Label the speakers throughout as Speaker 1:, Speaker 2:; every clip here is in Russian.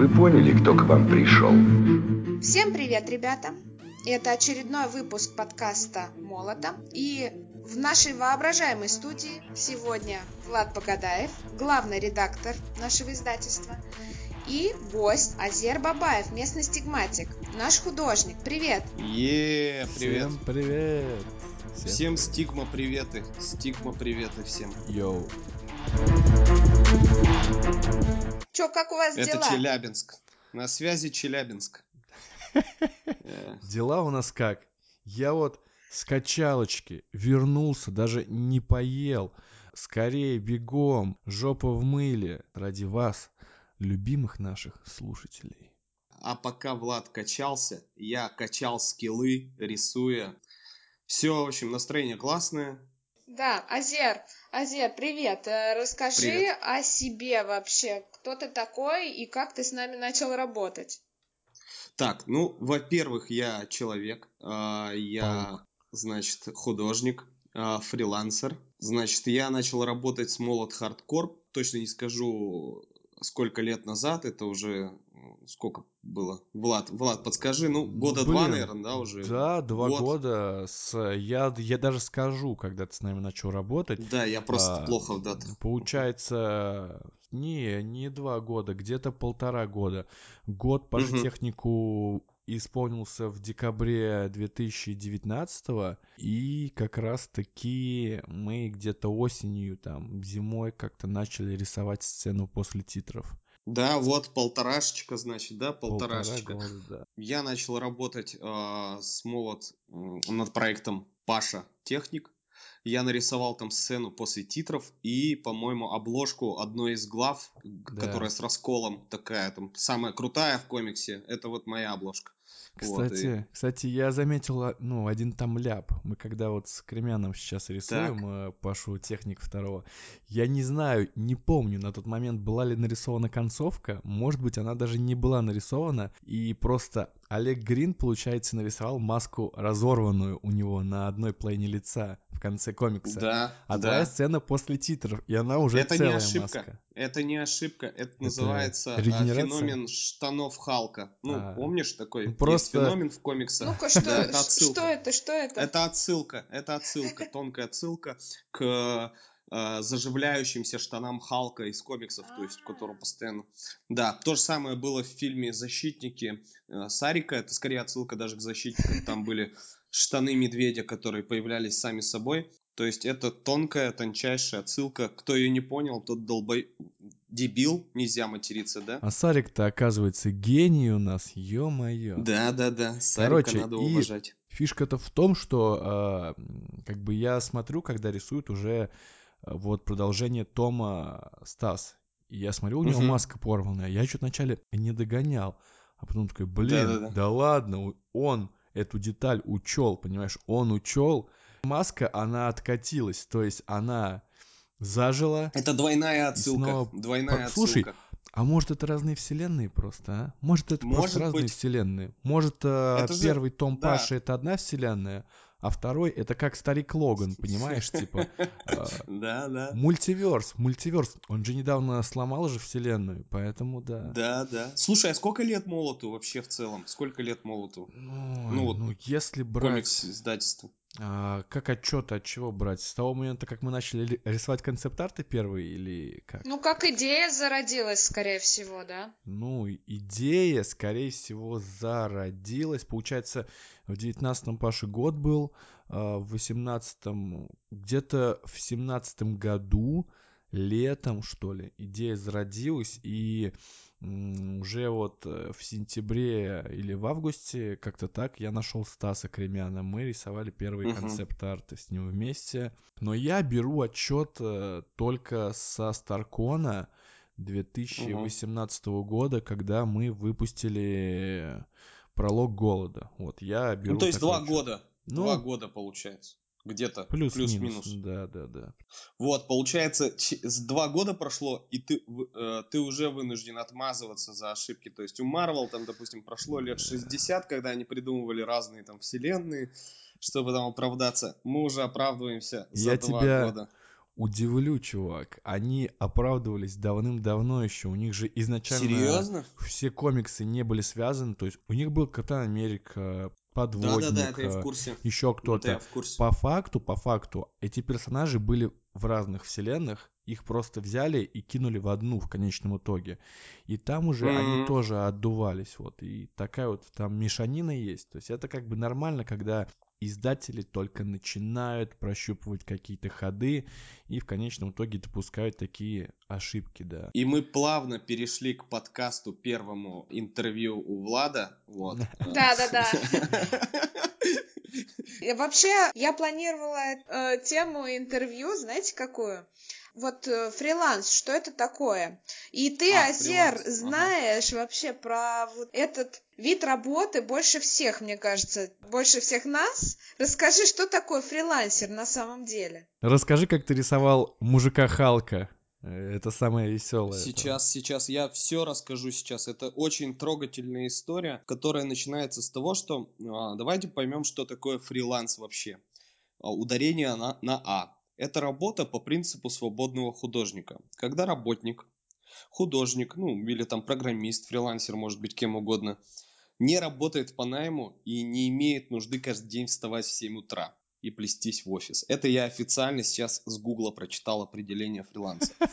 Speaker 1: вы поняли, кто к вам пришел.
Speaker 2: Всем привет, ребята! Это очередной выпуск подкаста «Молота». И в нашей воображаемой студии сегодня Влад Погадаев, главный редактор нашего издательства, и гость Азер Бабаев, местный стигматик, наш художник. Привет!
Speaker 3: Yeah, привет!
Speaker 4: Всем привет!
Speaker 3: Всем, всем стигма приветы, стигма приветы всем.
Speaker 4: Yo.
Speaker 2: Чё, как у вас
Speaker 3: Это
Speaker 2: дела?
Speaker 3: Челябинск. На связи Челябинск.
Speaker 4: Дела у нас как? Я вот с качалочки вернулся, даже не поел. Скорее бегом, жопа в мыле. Ради вас, любимых наших слушателей.
Speaker 3: А пока Влад качался, я качал скиллы, рисуя. Все, в общем, настроение классное.
Speaker 2: Да, Азер, Азер, привет. Э, Расскажи
Speaker 3: Привет.
Speaker 2: о себе вообще. Кто ты такой и как ты с нами начал работать?
Speaker 3: Так, ну, во-первых, я человек, а, я, значит, художник, а, фрилансер. Значит, я начал работать с Молот Хардкор. Точно не скажу, сколько лет назад. Это уже сколько было? Влад, Влад, подскажи. Ну, года два,
Speaker 4: Блин,
Speaker 3: наверное, да, уже?
Speaker 4: Да, два
Speaker 3: Год.
Speaker 4: года. С, я, я даже скажу, когда ты с нами начал работать.
Speaker 3: Да, я просто
Speaker 4: А,
Speaker 3: плохо в датах.
Speaker 4: Получается, не, не два года, где-то полтора года. Год по
Speaker 3: Мгм.
Speaker 4: технику исполнился в декабре 2019 и как раз таки мы где-то осенью, там, зимой как-то начали рисовать сцену после титров.
Speaker 3: Да, вот полторашечка, значит, да, полторашечка.
Speaker 4: Полтора года, да.
Speaker 3: Я начал работать э, с Молот над проектом Паша Техник. Я нарисовал там сцену после титров и, по-моему, обложку одной из глав,
Speaker 4: Да.
Speaker 3: которая с расколом такая, там, самая крутая в комиксе. Это вот моя обложка. Вот, и-
Speaker 4: Кстати, кстати, я заметил, а, ну, один там ляп. Мы когда вот с Кремяном сейчас рисуем э, Пашу Техник второго, я не знаю, не помню на тот момент, была ли нарисована концовка, может быть, она даже не была нарисована, и просто Олег Грин, получается, нарисовал маску разорванную у него на одной плейне лица в конце комикса.
Speaker 3: Да,
Speaker 4: А
Speaker 3: да.
Speaker 4: твоя сцена после титров, и она уже
Speaker 3: Это не
Speaker 4: целая
Speaker 3: ошибка.
Speaker 4: маска.
Speaker 3: Это не ошибка, это, называется а,
Speaker 4: регенерация?
Speaker 3: феномен штанов Халка. Ну,
Speaker 4: А.
Speaker 3: помнишь такой?
Speaker 4: Ну,
Speaker 3: Есть
Speaker 4: просто-
Speaker 3: феномен в комиксах.
Speaker 2: Ну-ка, что,
Speaker 3: Да, это
Speaker 2: что это, что это?
Speaker 3: Это отсылка, это отсылка, тонкая отсылка к э, заживляющимся штанам Халка из комиксов, то есть, который постоянно... Да, то же самое было в фильме «Защитники» э, Сарика, это скорее отсылка даже к «Защитникам», там были штаны медведя, которые появлялись сами собой, то есть это тонкая, тончайшая отсылка, кто ее не понял, тот долбой... Дебил, нельзя материться, да?
Speaker 4: А Сарик-то, оказывается, гений у нас, ё-моё.
Speaker 3: Да-да-да, Сарика
Speaker 4: Короче,
Speaker 3: надо
Speaker 4: и-
Speaker 3: уважать.
Speaker 4: Фишка-то в том, что м, как бы я смотрю, когда рисуют уже а, вот продолжение Тома Стас. И я смотрю, у него
Speaker 3: Мгм.
Speaker 4: маска порванная. Я что-то вначале не догонял. А потом такой, блин,
Speaker 3: Да-да-да.
Speaker 4: да ладно, у- он эту деталь учел, понимаешь, он учел. Маска, она откатилась, то есть она зажила.
Speaker 3: Это двойная отсылка,
Speaker 4: снова
Speaker 3: двойная
Speaker 4: по- Слушай,
Speaker 3: отсылка.
Speaker 4: А может это разные вселенные просто, а? Может это
Speaker 3: Может
Speaker 4: просто разные
Speaker 3: быть.
Speaker 4: вселенные? Может э,
Speaker 3: Это же-
Speaker 4: первый том
Speaker 3: да.
Speaker 4: Паши это одна вселенная, а второй это как старик Логан, понимаешь, типа э,
Speaker 3: Да, да.
Speaker 4: мультиверс, мультиверс. Он же недавно сломал же вселенную, поэтому да.
Speaker 3: Да, да. Слушай, а сколько лет Молоту вообще в целом? Сколько лет Молоту?
Speaker 4: Ну,
Speaker 3: вот
Speaker 4: ну, если брать,
Speaker 3: Комикс издательству.
Speaker 4: А, как отчет, от чего брать? С того момента, как мы начали ли- рисовать концепт-арты первые или как?
Speaker 2: Ну, как идея зародилась, скорее всего, да?
Speaker 4: Ну, идея, скорее всего, зародилась. Получается, в девятнадцатом Паше год был, а в восемнадцатом, где-то в семнадцатом году, летом, что ли, идея зародилась, и уже вот э, в сентябре или в августе, как-то так, я нашел Стаса Кремяна. Мы рисовали первые
Speaker 3: Мгм.
Speaker 4: концепт-арты с ним вместе. Но я беру отчет э, только со Старкона 2018 года, когда мы выпустили пролог голода. Вот я беру.
Speaker 3: Ну, то есть два
Speaker 4: отчет.
Speaker 3: года.
Speaker 4: Ну,
Speaker 3: Два года получается. Где-то.
Speaker 4: Плюс-минус.
Speaker 3: Плюс-минус.
Speaker 4: Да, да, да.
Speaker 3: Вот, получается, с два года прошло, и ты, э, ты уже вынужден отмазываться за ошибки. То есть у Марвел там, допустим, прошло лет 60, когда они придумывали разные там вселенные, чтобы там оправдаться. Мы уже оправдываемся за
Speaker 4: Я
Speaker 3: два
Speaker 4: тебя-
Speaker 3: года.
Speaker 4: Удивлю, чувак. Они оправдывались давным-давно еще. У них же изначально
Speaker 3: Серьезно?
Speaker 4: все комиксы не были связаны. То есть у них был Капитан Америка, Подводник,
Speaker 3: Да-да-да, это я в
Speaker 4: э,
Speaker 3: курсе.
Speaker 4: еще
Speaker 3: Это
Speaker 4: кто-то.
Speaker 3: в курсе.
Speaker 4: По факту, по факту, эти персонажи были в разных вселенных, их просто взяли и кинули в одну в конечном итоге. И там уже они
Speaker 3: Мгм.
Speaker 4: тоже отдувались, вот. И такая вот там мешанина есть. То есть это как бы нормально, когда издатели только начинают прощупывать какие-то ходы и в конечном итоге допускают такие ошибки, да.
Speaker 3: И мы плавно перешли к подкасту первому интервью у Влада. Вот.
Speaker 2: Да-да-да. И Вообще, я планировала э, тему интервью, знаете, какую? Вот э, фриланс, что это такое? И ты,
Speaker 3: А,
Speaker 2: Азер,
Speaker 3: фриланс, ага.
Speaker 2: знаешь вообще про вот этот вид работы больше всех, мне кажется, больше всех нас. Расскажи, что такое фрилансер на самом деле?
Speaker 4: Расскажи, как ты рисовал мужика Халка. Э, Это самое веселое.
Speaker 3: Сейчас, сейчас я все расскажу сейчас. Это очень трогательная история, которая начинается с того, что а, давайте поймем, что такое фриланс вообще. А, Ударение на, на А. Это работа по принципу свободного художника. Когда работник, художник, ну или там программист, фрилансер, может быть кем угодно, не работает по найму и не имеет нужды каждый день вставать в 7 утра и плестись в офис. Это я официально сейчас с Гугла прочитал определение фриланса.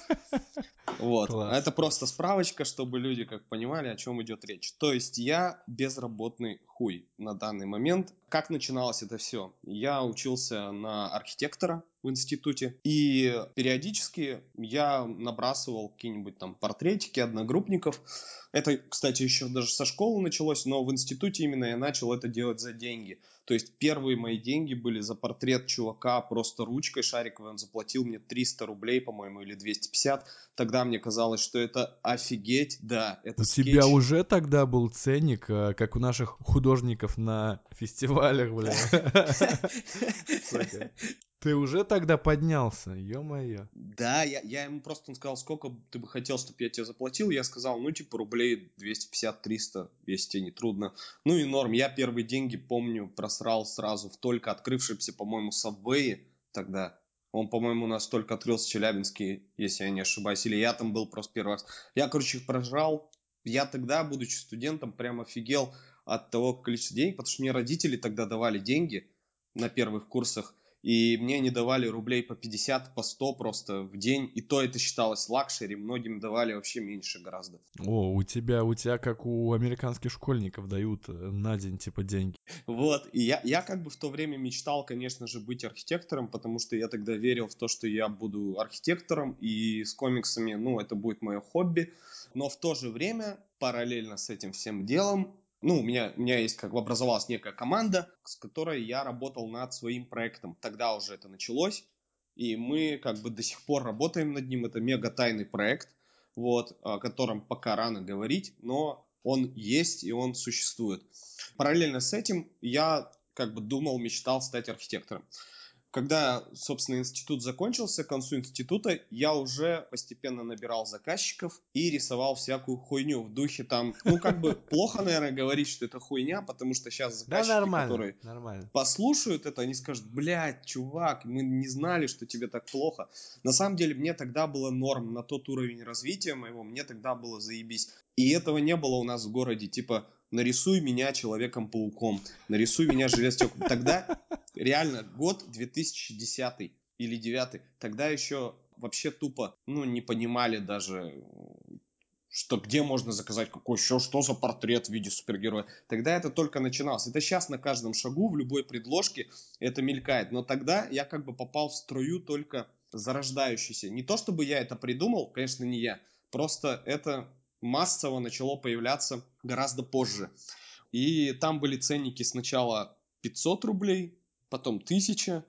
Speaker 3: Вот. Это просто справочка, чтобы люди как понимали, о чем идет речь. То есть я безработный хуй на данный момент. Как начиналось это все? Я учился на архитектора в институте, и периодически я набрасывал какие-нибудь там портретики одногруппников. Это, кстати, еще даже со школы началось, но в институте именно я начал это делать за деньги. То есть первые мои деньги были за портрет чувака просто ручкой шариковой. Он заплатил мне 300 рублей, по-моему, или 250. Тогда мне казалось, что это офигеть, да, это
Speaker 4: У
Speaker 3: скетч.
Speaker 4: тебя уже тогда был ценник, э, как у наших художников на фестивалях, бля. Ты уже тогда поднялся, ё-моё.
Speaker 3: Да, я, я ему просто сказал, сколько ты бы хотел, чтобы я тебе заплатил. Я сказал, ну, типа, рублей 250-300, если тебе не трудно. Ну и норм. Я первые деньги, помню, просрал сразу в только открывшемся, по-моему, Сабвее тогда. Он, по-моему, у нас только открылся в Челябинске, если я не ошибаюсь. Или я там был просто первый раз. Я, короче, их прожрал. Я тогда, будучи студентом, прям офигел от того количества денег, потому что мне родители тогда давали деньги на первых курсах. И мне не давали рублей по 50, по 100 просто в день. И то это считалось luxury. Многим давали вообще меньше гораздо.
Speaker 4: О, у тебя, у тебя как у американских школьников дают э, на день типа деньги.
Speaker 3: Вот. И я, я как бы в то время мечтал, конечно же, быть архитектором, потому что я тогда верил в то, что я буду архитектором. И с комиксами, ну, это будет мое хобби. Но в то же время, параллельно с этим всем делом, ну, у меня, у меня есть, как бы образовалась некая команда, с которой я работал над своим проектом. Тогда уже это началось, и мы как бы до сих пор работаем над ним. Это мега тайный проект, вот, о котором пока рано говорить, но он есть и он существует. Параллельно с этим я как бы думал, мечтал стать архитектором. Когда, собственно, институт закончился, к концу института, я уже постепенно набирал заказчиков и рисовал всякую хуйню в духе там, ну, как бы плохо, наверное, говорить, что это хуйня, потому что сейчас
Speaker 4: Да,
Speaker 3: заказчики,
Speaker 4: нормально,
Speaker 3: которые
Speaker 4: нормально.
Speaker 3: послушают это, они скажут, блядь, чувак, мы не знали, что тебе так плохо. На самом деле, мне тогда было норм на тот уровень развития моего, мне тогда было заебись. И этого не было у нас в городе, типа, нарисуй меня Человеком-пауком, нарисуй меня Железтеком. Тогда, реально, год 2010 или 9 тогда еще вообще тупо, ну, не понимали даже, что где можно заказать какой еще, что за портрет в виде супергероя. Тогда это только начиналось. Это сейчас на каждом шагу, в любой предложке это мелькает. Но тогда я как бы попал в струю только зарождающийся. Не то чтобы я это придумал, конечно, не я. Просто это массово начало появляться гораздо позже. И там были ценники сначала 500 рублей, потом 1000.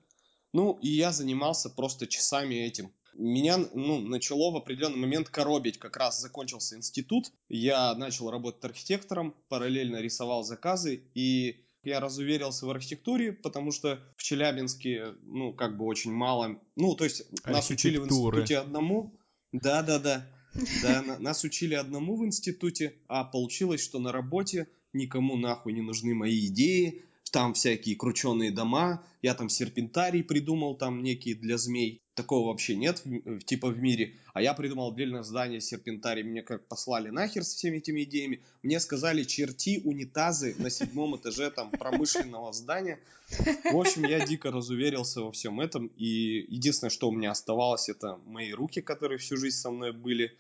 Speaker 3: Ну, и я занимался просто часами этим. Меня ну, начало в определенный момент коробить. Как раз закончился институт. Я начал работать архитектором, параллельно рисовал заказы. И я разуверился в архитектуре, потому что в Челябинске, ну, как бы очень мало... Ну, то есть нас учили в институте одному. Да-да-да. Да, на- нас учили одному в институте, а получилось, что на работе никому нахуй не нужны мои идеи, там всякие крученые дома, я там серпентарий придумал там некие для змей. такого вообще нет, типа в мире. А я придумал отдельное здание серпентарий. Мне как послали нахер с всеми этими идеями. Мне сказали черти унитазы на седьмом этаже там промышленного здания. В общем, я дико разуверился во всем этом. И единственное, что у меня оставалось, это мои руки, которые всю жизнь со мной были,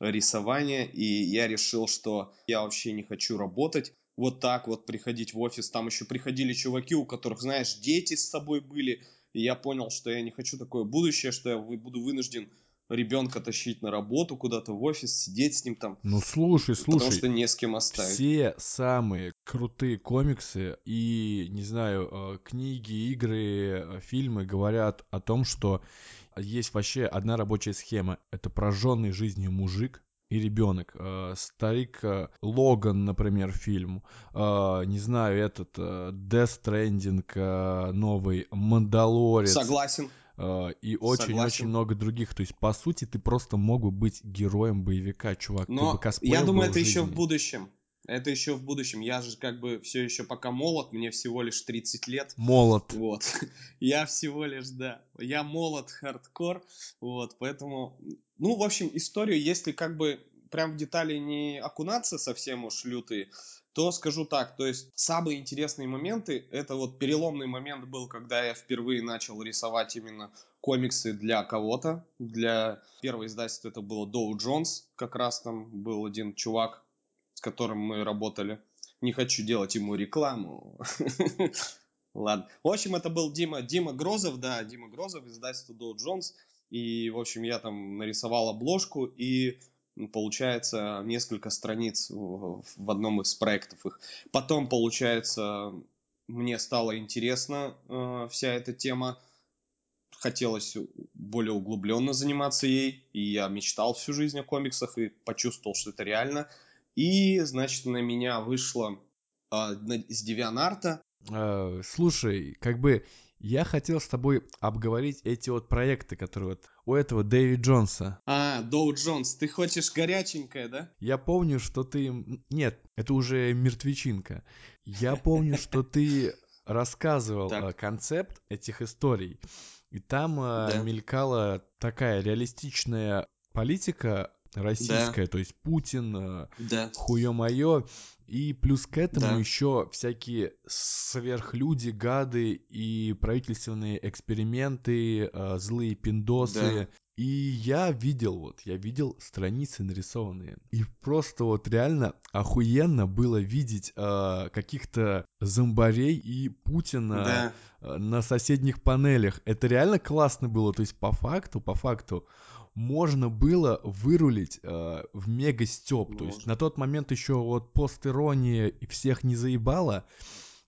Speaker 3: рисование. И я решил, что я вообще не хочу работать вот так вот приходить в офис. Там еще приходили чуваки, у которых, знаешь, дети с собой были. И я понял, что я не хочу такое будущее, что я буду вынужден ребенка тащить на работу куда-то в офис, сидеть с ним там.
Speaker 4: Ну слушай, слушай.
Speaker 3: Потому что не с кем оставить.
Speaker 4: Все самые крутые комиксы и, не знаю, э, книги, игры, э, фильмы говорят о том, что есть вообще одна рабочая схема. Это прожженный жизнью мужик, и ребенок. Э, старик э, Логан, например, фильм. Э, не знаю, этот Death Stranding новый, Мандалорец.
Speaker 3: Согласен.
Speaker 4: И очень-очень много других. То есть, по сути, ты просто мог бы быть героем боевика, чувак.
Speaker 3: Но я думаю, это еще в будущем. Это еще в будущем. Я же как бы все еще пока молод, мне всего лишь 30 лет.
Speaker 4: Молод.
Speaker 3: Вот. Я всего лишь, да. Я молод хардкор. Вот, поэтому ну, в общем, историю, если как бы прям в детали не окунаться совсем уж лютые, то скажу так, то есть самые интересные моменты, это вот переломный момент был, когда я впервые начал рисовать именно комиксы для кого-то, для первого издательства это было Доу Джонс, как раз там был один чувак, с которым мы работали. Не хочу делать ему рекламу. Ладно. В общем, это был Дима, Дима Грозов, да, Дима Грозов, издательство Доу Джонс. И, в общем, я там нарисовал обложку и получается несколько страниц в одном из проектов их. Потом, получается, мне стало интересно э, вся эта тема. Хотелось более углубленно заниматься ей. И я мечтал всю жизнь о комиксах и почувствовал, что это реально. И, значит, на меня вышло э, с Девианарта.
Speaker 4: Э, слушай, как бы я хотел с тобой обговорить эти вот проекты, которые вот у этого Дэви Джонса.
Speaker 3: А, Доу Джонс, ты хочешь горяченькое, да?
Speaker 4: Я помню, что ты... Нет, это уже мертвечинка. Я помню, что ты рассказывал так. концепт этих историй. И там да. мелькала такая реалистичная политика российская, да. то есть Путин, да. хуё-моё. И плюс к этому да. еще всякие сверхлюди, гады и правительственные эксперименты, э, злые пиндосы. Да. И я видел, вот, я видел страницы нарисованные. И просто вот реально охуенно было видеть э, каких-то зомбарей и Путина да. на соседних панелях. Это реально классно было. То есть по факту, по факту, можно было вырулить э, в мега степ. То есть на тот момент еще вот постирония и всех не заебала,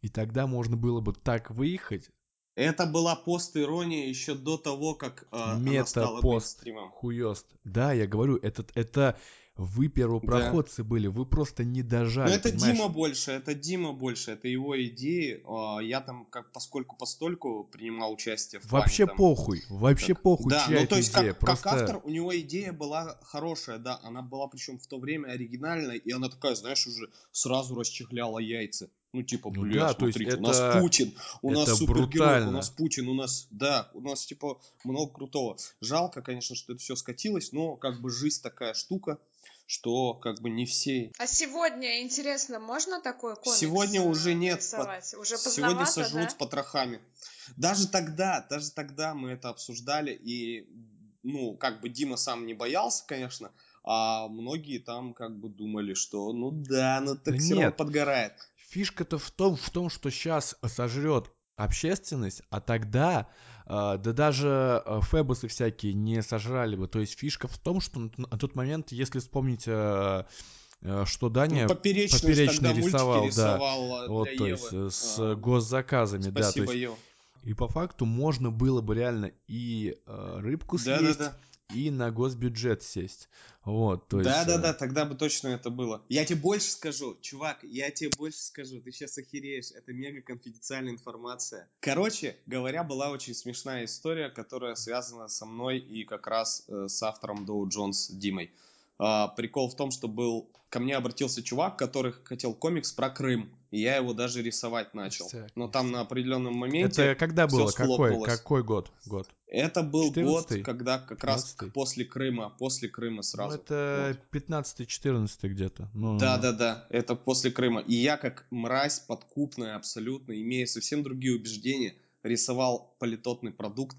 Speaker 4: и тогда можно было бы так выехать.
Speaker 3: Это была пост-ирония еще до того, как э, Мета она стала пост
Speaker 4: хуёст. Да, я говорю, этот это вы первопроходцы да. были, вы просто не дожали.
Speaker 3: Ну это понимаешь? Дима больше, это Дима больше, это его идеи. А, я там как поскольку постольку принимал участие в
Speaker 4: Вообще
Speaker 3: плане,
Speaker 4: похуй, вообще
Speaker 3: так,
Speaker 4: похуй,
Speaker 3: Да,
Speaker 4: чья
Speaker 3: ну то есть
Speaker 4: идея,
Speaker 3: как,
Speaker 4: просто...
Speaker 3: как автор у него идея была хорошая, да, она была причем в то время оригинальная, и она такая, знаешь, уже сразу расчехляла яйца. Ну, типа, ну, да, смотрите, то есть у нас это... Путин, у это нас супергерой, у нас Путин, у нас, да, у нас, типа, много крутого. Жалко, конечно, что это все скатилось, но, как бы, жизнь такая штука, что как бы не все.
Speaker 2: А сегодня, интересно, можно такой комикс
Speaker 3: Сегодня уже нет.
Speaker 2: Рисовать? Уже
Speaker 3: сегодня сожрут да? с потрохами. Даже тогда, даже тогда мы это обсуждали, и, ну, как бы Дима сам не боялся, конечно, а многие там как бы думали, что ну да, ну так да все равно подгорает.
Speaker 4: Фишка-то в том, в том, что сейчас сожрет общественность, а тогда, да даже э, фэбусы всякие не сожрали бы. То есть фишка в том, что на тот момент, если вспомнить, э, что Даня ну, поперечный рисовал, да, вот, то есть э, с а, госзаказами, да, то есть, Ев. и по факту можно было бы реально и э, рыбку съесть, да, да, да и на госбюджет сесть. Вот, то есть...
Speaker 3: Да, да, да, тогда бы точно это было. Я тебе больше скажу, чувак, я тебе больше скажу, ты сейчас охереешь, это мега конфиденциальная информация. Короче говоря, была очень смешная история, которая связана со мной и как раз э, с автором Доу Джонс Димой. А, прикол в том, что был ко мне обратился чувак, который хотел комикс про Крым, и я его даже рисовать начал. Но там на определенном моменте.
Speaker 4: Это когда было? Какой? Какой год? Год?
Speaker 3: Это был
Speaker 4: 14-й?
Speaker 3: год, когда как раз
Speaker 4: 15-й?
Speaker 3: после Крыма, после Крыма
Speaker 4: Ну,
Speaker 3: сразу.
Speaker 4: это 15-14 где-то. Ну,
Speaker 3: Да, да, да, это после Крыма. И я как мразь подкупная абсолютно, имея совсем другие убеждения, рисовал политотный продукт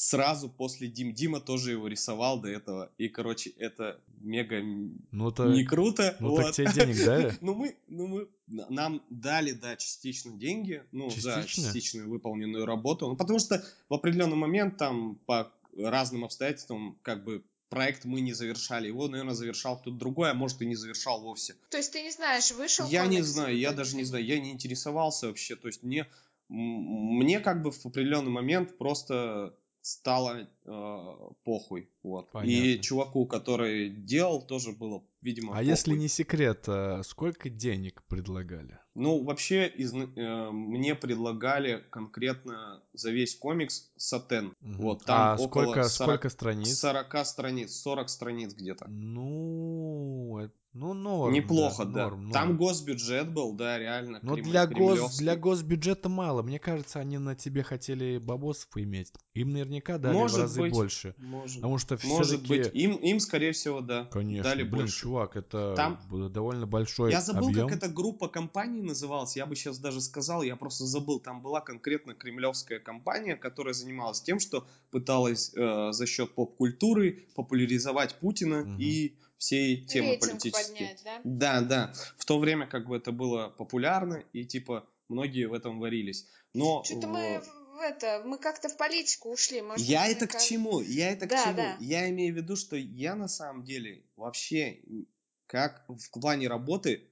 Speaker 3: сразу после Дим. Дима тоже его рисовал до этого. И, короче, это мега
Speaker 4: Ну, то,
Speaker 3: не круто.
Speaker 4: ну так
Speaker 3: вот.
Speaker 4: тебе денег дали?
Speaker 3: Ну мы, ну мы, нам дали, да, частично деньги, ну за
Speaker 4: Частично?
Speaker 3: частичную выполненную работу, ну потому что в определенный момент там по разным обстоятельствам как бы проект мы не завершали, его, наверное, завершал кто-то другой, а может и не завершал вовсе.
Speaker 2: То есть ты не знаешь, вышел
Speaker 3: Я не знаю, я даже не знаю, я не интересовался вообще, то есть мне, мне как бы в определенный момент просто стало э, похуй, вот. И чуваку, который делал, тоже было, видимо,
Speaker 4: А если
Speaker 3: похуй.
Speaker 4: не секрет, а сколько денег предлагали?
Speaker 3: Ну, вообще, из, э, мне предлагали конкретно за весь комикс сатен.
Speaker 4: Мгм.
Speaker 3: Вот, там
Speaker 4: а
Speaker 3: около
Speaker 4: сколько,
Speaker 3: 40,
Speaker 4: сколько страниц?
Speaker 3: 40 страниц, 40 страниц где-то.
Speaker 4: Ну, э- ну норм,
Speaker 3: Неплохо,
Speaker 4: да,
Speaker 3: да.
Speaker 4: норм,
Speaker 3: Там
Speaker 4: норм.
Speaker 3: госбюджет был, да, реально.
Speaker 4: Но
Speaker 3: крем-
Speaker 4: для, гос, для госбюджета мало. Мне кажется, они на тебе хотели бабосов иметь. Им наверняка дали в
Speaker 3: Может
Speaker 4: разы
Speaker 3: быть,
Speaker 4: больше.
Speaker 3: Может,
Speaker 4: Потому что
Speaker 3: может быть.
Speaker 4: все-таки...
Speaker 3: Им, им, скорее всего, да.
Speaker 4: Конечно,
Speaker 3: дали
Speaker 4: блин,
Speaker 3: больше.
Speaker 4: чувак, это
Speaker 3: Там-
Speaker 4: довольно большой
Speaker 3: Я забыл,
Speaker 4: объем.
Speaker 3: как эта группа компаний называлась. Я бы сейчас даже сказал, я просто забыл. Там была конкретно кремлевская компания, которая занималась тем, что пыталась э, за счет поп-культуры популяризовать Путина
Speaker 4: Мгм.
Speaker 3: и всей темы
Speaker 2: Рейтинг
Speaker 3: политические.
Speaker 2: поднять, да?
Speaker 3: Да, да. В то время как бы это было популярно и типа многие в этом варились. Но
Speaker 2: Что-то
Speaker 3: в-
Speaker 2: мы в это, мы как-то в политику ушли. Может,
Speaker 3: я это к чему? Я это
Speaker 2: Да,
Speaker 3: к чему?
Speaker 2: да.
Speaker 3: Я имею в виду, что я на самом деле вообще как в плане работы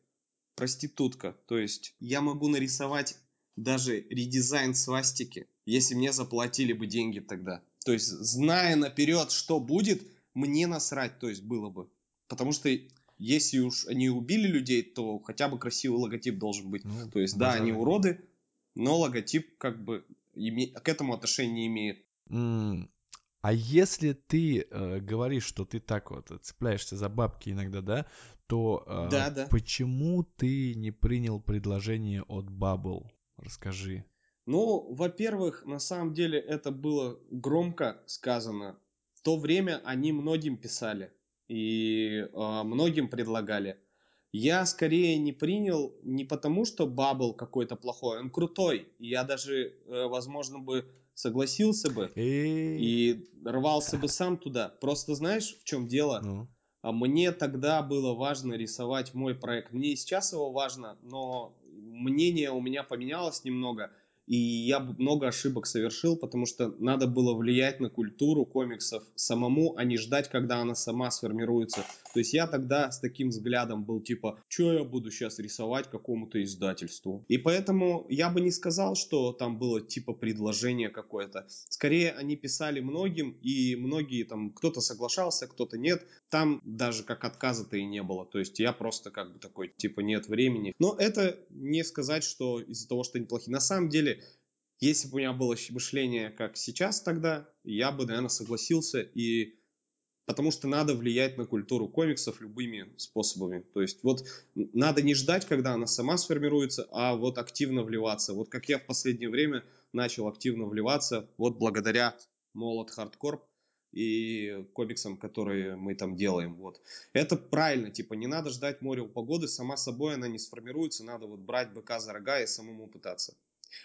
Speaker 3: проститутка. То есть я могу нарисовать даже редизайн свастики, если мне заплатили бы деньги тогда. То есть, зная наперед, что будет, мне насрать, то есть было бы. Потому что если уж они убили людей, то хотя бы красивый логотип должен быть.
Speaker 4: Ну,
Speaker 3: То есть, да, они уроды, но логотип как бы име- к этому отношения не имеет.
Speaker 4: М, А если ты э, говоришь, что ты так вот цепляешься за бабки иногда, да, то э,
Speaker 3: Да, да.
Speaker 4: почему ты не принял предложение от Bubble? Расскажи.
Speaker 3: Ну, во-первых, на самом деле это было громко сказано. В то время они многим писали и э, многим предлагали. Я скорее не принял не потому, что Бабл какой-то плохой, он крутой. И Я даже, э, возможно, бы согласился бы и рвался бы сам туда. Просто знаешь, в чем дело?
Speaker 4: ну,
Speaker 3: А мне тогда было важно рисовать мой проект. Мне и сейчас его важно, но мнение у меня поменялось немного. И я много ошибок совершил, потому что надо было влиять на культуру комиксов самому, а не ждать, когда она сама сформируется. То есть я тогда с таким взглядом был типа, что я буду сейчас рисовать какому-то издательству. И поэтому я бы не сказал, что там было типа предложение какое-то. Скорее они писали многим, и многие там, кто-то соглашался, кто-то нет. Там даже как отказа-то и не было. То есть я просто как бы такой, типа, нет времени. Но это не сказать, что из-за того, что они плохие. На самом деле, если бы у меня было мышление, как сейчас тогда, я бы, наверное, согласился. И потому что надо влиять на культуру комиксов любыми способами. То есть вот надо не ждать, когда она сама сформируется, а вот активно вливаться. Вот как я в последнее время начал активно вливаться, вот благодаря Молот Хардкорп и комиксам, которые мы там делаем. Вот. Это правильно, типа не надо ждать море у погоды, сама собой она не сформируется, надо вот брать быка за рога и самому пытаться.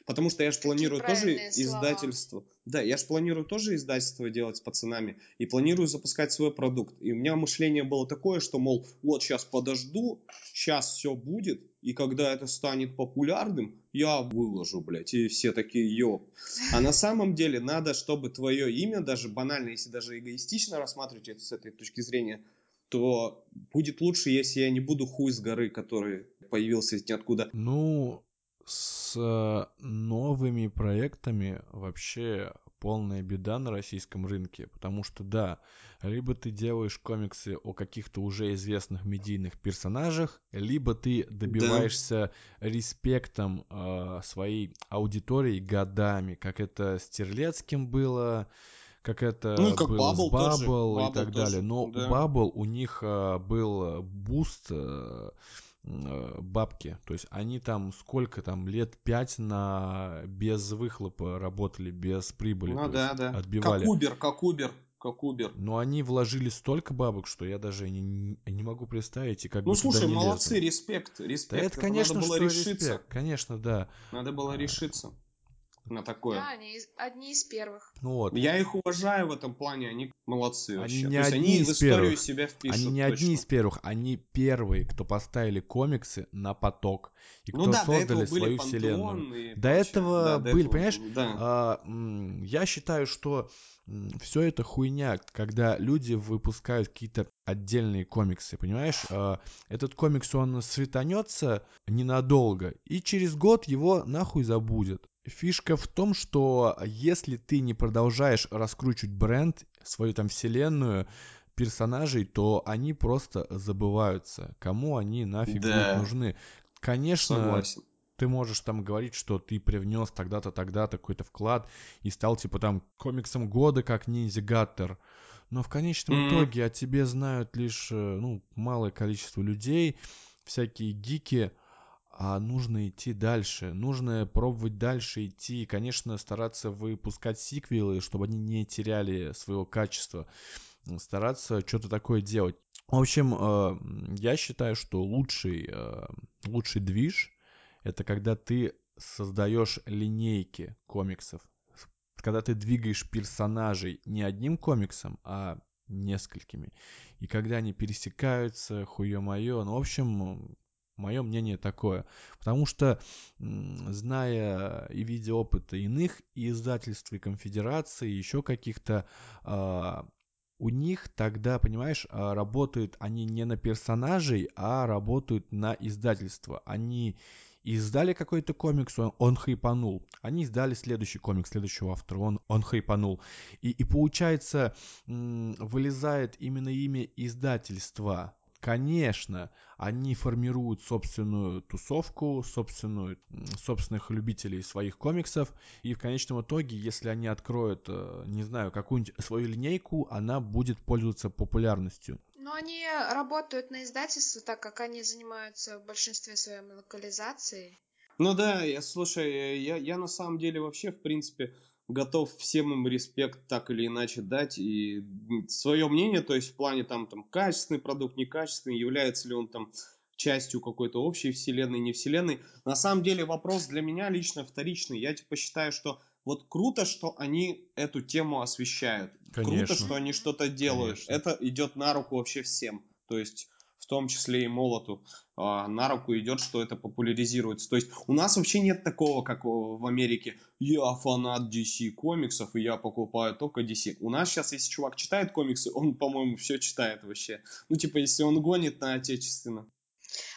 Speaker 3: Потому что я же планирую тоже
Speaker 2: правильные слова.
Speaker 3: издательство. Да, я же планирую тоже издательство делать с пацанами. И планирую запускать свой продукт. И у меня мышление было такое, что, мол, вот сейчас подожду, сейчас все будет. И когда это станет популярным, я выложу, блядь. И все такие, ёп. А на самом деле надо, чтобы твое имя, даже банально, если даже эгоистично рассматривать это с этой точки зрения, то будет лучше, если я не буду хуй с горы, который появился из ниоткуда.
Speaker 4: Ну, с э, новыми проектами вообще полная беда на российском рынке, потому что, да, либо ты делаешь комиксы о каких-то уже известных медийных персонажах, либо ты добиваешься респектом э, своей аудитории годами, как это с Терлецким было, как это
Speaker 3: Ну как
Speaker 4: было
Speaker 3: Bubble
Speaker 4: с
Speaker 3: тоже,
Speaker 4: Bubble и
Speaker 3: Bubble
Speaker 4: так далее.
Speaker 3: тоже,
Speaker 4: Но
Speaker 3: да.
Speaker 4: у Bubble у них э, был буст э, бабки. То есть они там сколько там, лет пять на без выхлопа работали, без прибыли.
Speaker 3: Ну да, да.
Speaker 4: Отбивали.
Speaker 3: Как Uber, как Убер, как Убер.
Speaker 4: Но они вложили столько бабок, что я даже не, не могу представить, и как
Speaker 3: Ну
Speaker 4: бы
Speaker 3: слушай, молодцы,
Speaker 4: лезу.
Speaker 3: респект,
Speaker 4: Да
Speaker 3: респект.
Speaker 4: это, конечно,
Speaker 3: надо было
Speaker 4: что
Speaker 3: решиться.
Speaker 4: респект, конечно, да.
Speaker 3: Надо было решиться на такое.
Speaker 2: Да, они из- одни из первых.
Speaker 4: Ну вот,
Speaker 3: Я их уважаю в этом плане, они молодцы
Speaker 4: Они
Speaker 3: вообще.
Speaker 4: не
Speaker 3: То есть
Speaker 4: одни
Speaker 3: они
Speaker 4: из
Speaker 3: в историю
Speaker 4: первых.
Speaker 3: себя впишут.
Speaker 4: они не
Speaker 3: точно.
Speaker 4: одни из первых, они первые, кто поставили комиксы на поток, и кто
Speaker 3: Ну да, до этого
Speaker 4: создали свою
Speaker 3: Пантеон
Speaker 4: вселенную.
Speaker 3: и
Speaker 4: До этого
Speaker 3: Да, до
Speaker 4: были,
Speaker 3: этого
Speaker 4: понимаешь,
Speaker 3: Да.
Speaker 4: А, я считаю, что все это хуйня, когда люди выпускают какие-то отдельные комиксы, понимаешь? А, этот комикс, он светанется ненадолго, и через год его нахуй забудет. Фишка в том, что если ты не продолжаешь раскручивать бренд, свою там вселенную, персонажей, то они просто забываются. Кому они нафиг
Speaker 3: Да.
Speaker 4: будут нужны? Конечно,
Speaker 3: Согласен.
Speaker 4: ты можешь там говорить, что ты привнес тогда-то, тогда-то какой-то вклад и стал типа там комиксом года, как Ниндзя Гаттер. Но в конечном
Speaker 3: Мгм.
Speaker 4: итоге о тебе знают лишь э, ну, малое количество людей, всякие гики, а нужно идти дальше, нужно пробовать дальше идти, и, конечно, стараться выпускать сиквелы, чтобы они не теряли своего качества, стараться что-то такое делать. В общем, э, я считаю, что лучший, э, лучший движ это когда ты создаешь линейки комиксов, когда ты двигаешь персонажей не одним комиксом, а несколькими. И когда они пересекаются, хуё-моё, ну, в общем, мое мнение такое. Потому что, зная и видя опыт иных и издательств, и конфедерации, и еще каких-то, а, у них тогда, понимаешь, а, работают они не на персонажей, а работают на издательство. Они издали какой-то комикс, он, он хайпанул. Они издали следующий комикс следующего автора, он, он хайпанул. И, и получается, вылезает именно имя издательства. Конечно, они формируют собственную тусовку, собственную, собственных любителей своих комиксов, и в конечном итоге, если они откроют, э, не знаю, какую-нибудь свою линейку, она будет пользоваться популярностью.
Speaker 2: Но они работают на издательство, так как они занимаются в большинстве своей локализацией.
Speaker 3: Ну да, я слушай, я, я на самом деле вообще, в принципе, готов всем им респект так или иначе дать и свое мнение, то есть в плане там, там качественный продукт, некачественный, является ли он там частью какой-то общей вселенной, не вселенной. На самом деле вопрос для меня лично вторичный. Я типа считаю, что вот круто, что они эту тему освещают.
Speaker 4: Конечно.
Speaker 3: Круто, что они что-то делают.
Speaker 4: Конечно.
Speaker 3: Это идет на руку вообще всем. То есть в том числе и молоту, а, на руку идет, что это популяризируется. То есть у нас вообще нет такого, как в Америке, я фанат DC комиксов, и я покупаю только DC. У нас сейчас, если чувак читает комиксы, он, по-моему, все читает вообще. Ну, типа, если он гонит на отечественно.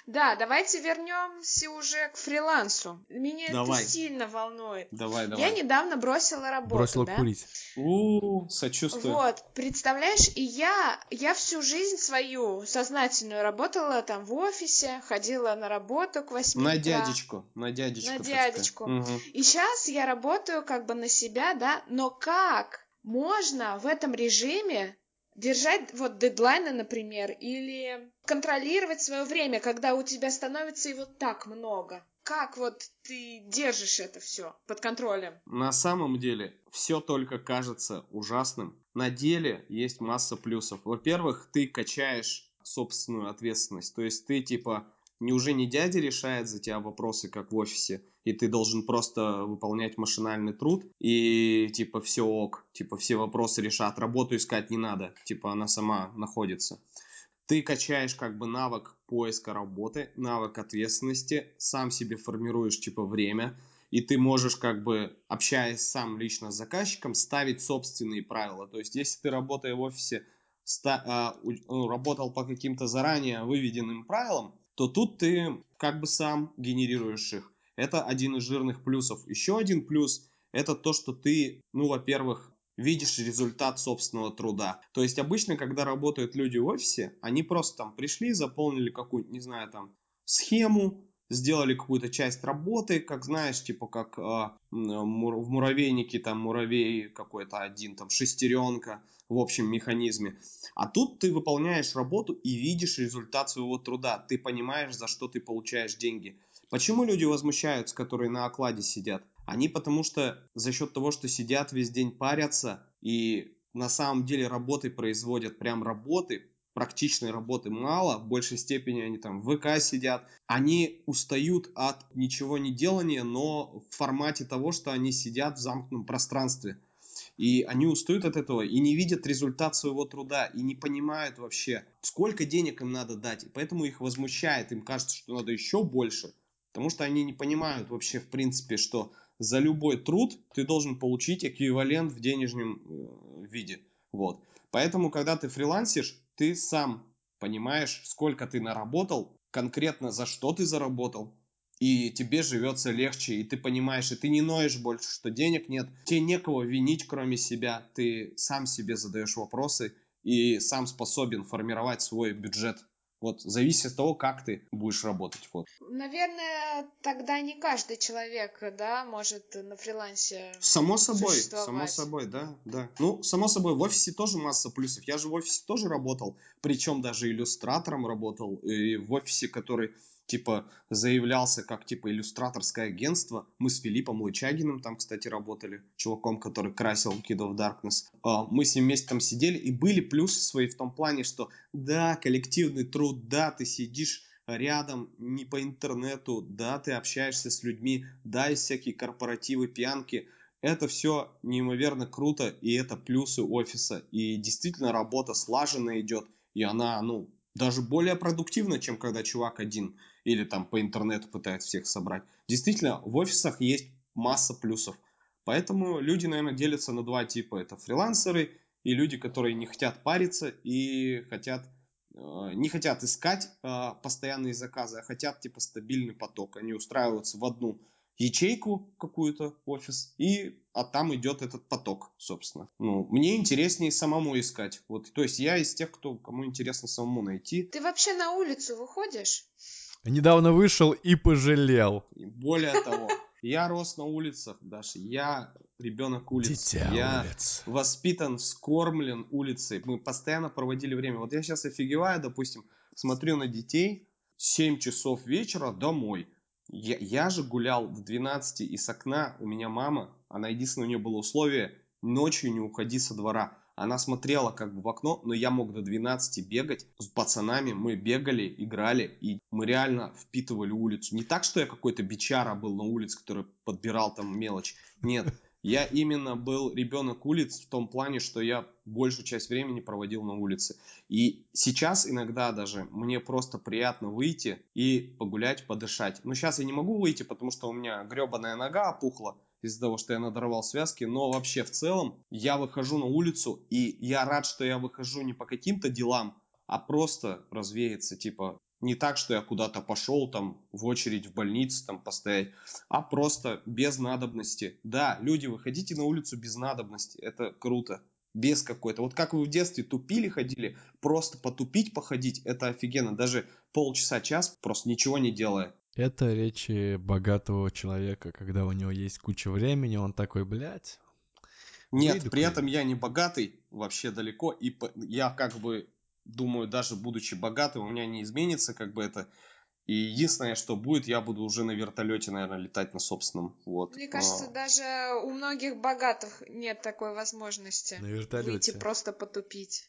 Speaker 2: Да, давайте вернемся уже к фрилансу. Меня
Speaker 3: Давай.
Speaker 2: это сильно волнует.
Speaker 3: Давай,
Speaker 2: Я
Speaker 3: давай.
Speaker 2: недавно бросила работу,
Speaker 4: Бросила
Speaker 2: да?
Speaker 4: курить.
Speaker 3: У, сочувствую.
Speaker 2: Вот, представляешь, и я, я всю жизнь свою сознательную работала там в офисе, ходила на работу к 8
Speaker 3: На дядечку, на дядечку.
Speaker 2: На дядечку.
Speaker 3: Мгм.
Speaker 2: И сейчас я работаю как бы на себя, да, но как можно в этом режиме держать вот дедлайны, например, или контролировать свое время, когда у тебя становится его так много? Как вот ты держишь это все под контролем?
Speaker 3: На самом деле все только кажется ужасным. На деле есть масса плюсов. Во-первых, ты качаешь собственную ответственность. То есть ты типа не уже не дядя решает за тебя вопросы, как в офисе, и ты должен просто выполнять машинальный труд, и типа все ок, типа все вопросы решат, работу искать не надо, типа она сама находится. Ты качаешь как бы навык поиска работы, навык ответственности, сам себе формируешь типа время, и ты можешь как бы, общаясь сам лично с заказчиком, ставить собственные правила. То есть, если ты, работая в офисе, а, ну, работал по каким-то заранее выведенным правилам, то тут ты как бы сам генерируешь их. Это один из жирных плюсов. Еще один плюс – это то, что ты, ну, во-первых, видишь результат собственного труда. То есть обычно, когда работают люди в офисе, они просто там пришли, заполнили какую-нибудь, не знаю, там, схему, сделали какую-то часть работы, как знаешь, типа как э, в муравейнике там муравей какой-то один, там шестеренка в общем механизме. А тут ты выполняешь работу и видишь результат своего труда. Ты понимаешь, за что ты получаешь деньги. Почему люди возмущаются, которые на окладе сидят? Они потому что за счет того, что сидят весь день парятся и на самом деле работы производят прям работы, практичной работы мало, в большей степени они там в ВК сидят, они устают от ничего не делания, но в формате того, что они сидят в замкнутом пространстве. И они устают от этого и не видят результат своего труда, и не понимают вообще, сколько денег им надо дать. И поэтому их возмущает, им кажется, что надо еще больше, потому что они не понимают вообще, в принципе, что за любой труд ты должен получить эквивалент в денежном э, виде. Вот. Поэтому, когда ты фрилансишь, ты сам понимаешь, сколько ты наработал, конкретно за что ты заработал, и тебе живется легче, и ты понимаешь, и ты не ноешь больше, что денег нет, тебе некого винить, кроме себя, ты сам себе задаешь вопросы и сам способен формировать свой бюджет вот зависит от того, как ты будешь работать. Вот.
Speaker 2: Наверное, тогда не каждый человек, да, может на фрилансе.
Speaker 3: Само собой, само собой, да, да. Ну, само собой, в офисе тоже масса плюсов. Я же в офисе тоже работал, причем даже иллюстратором работал, и в офисе, который типа заявлялся как типа иллюстраторское агентство. Мы с Филиппом Лычагиным там, кстати, работали, чуваком, который красил Kid of Darkness. А, мы с ним вместе там сидели, и были плюсы свои в том плане, что да, коллективный труд, да, ты сидишь рядом, не по интернету, да, ты общаешься с людьми, да, есть всякие корпоративы, пьянки, это все неимоверно круто, и это плюсы офиса, и действительно работа слаженно идет, и она, ну, даже более продуктивно, чем когда чувак один или там по интернету пытается всех собрать. Действительно, в офисах есть масса плюсов. Поэтому люди, наверное, делятся на два типа. Это фрилансеры и люди, которые не хотят париться и хотят, э, не хотят искать э, постоянные заказы, а хотят типа стабильный поток. Они устраиваются в одну ячейку какую-то, офис, и а там идет этот поток, собственно. Ну, мне интереснее самому искать. Вот, то есть я из тех, кто, кому интересно самому найти.
Speaker 2: Ты вообще на улицу выходишь?
Speaker 4: Недавно вышел и пожалел.
Speaker 3: Более того, я рос на улицах, Даша. Я ребенок улиц.
Speaker 4: Дитя
Speaker 3: я
Speaker 4: улиц.
Speaker 3: воспитан, скормлен улицей. Мы постоянно проводили время. Вот я сейчас офигеваю, допустим, смотрю на детей, 7 часов вечера домой. Я, я же гулял в 12 и с окна, у меня мама, она единственное, у нее было условие, ночью не уходи со двора. Она смотрела как бы в окно, но я мог до 12 бегать с пацанами. Мы бегали, играли, и мы реально впитывали улицу. Не так, что я какой-то бичара был на улице, который подбирал там мелочь. Нет, я именно был ребенок улиц в том плане, что я большую часть времени проводил на улице. И сейчас иногда даже мне просто приятно выйти и погулять, подышать. Но сейчас я не могу выйти, потому что у меня гребаная нога опухла из-за того, что я надорвал связки, но вообще в целом я выхожу на улицу, и я рад, что я выхожу не по каким-то делам, а просто развеяться, типа, не так, что я куда-то пошел там в очередь в больницу там постоять, а просто без надобности. Да, люди, выходите на улицу без надобности, это круто, без какой-то. Вот как вы в детстве тупили, ходили, просто потупить, походить, это офигенно. Даже полчаса, час, просто ничего не делая.
Speaker 4: Это речи богатого человека, когда у него есть куча времени, он такой, блядь.
Speaker 3: Нет, при этом я не богатый, вообще далеко, и я как бы думаю, даже будучи богатым, у меня не изменится как бы это. И единственное, что будет, я буду уже на вертолете, наверное, летать на собственном. Вот.
Speaker 2: Мне кажется, а... даже у многих богатых нет такой возможности
Speaker 4: на вертолете.
Speaker 2: выйти просто потупить.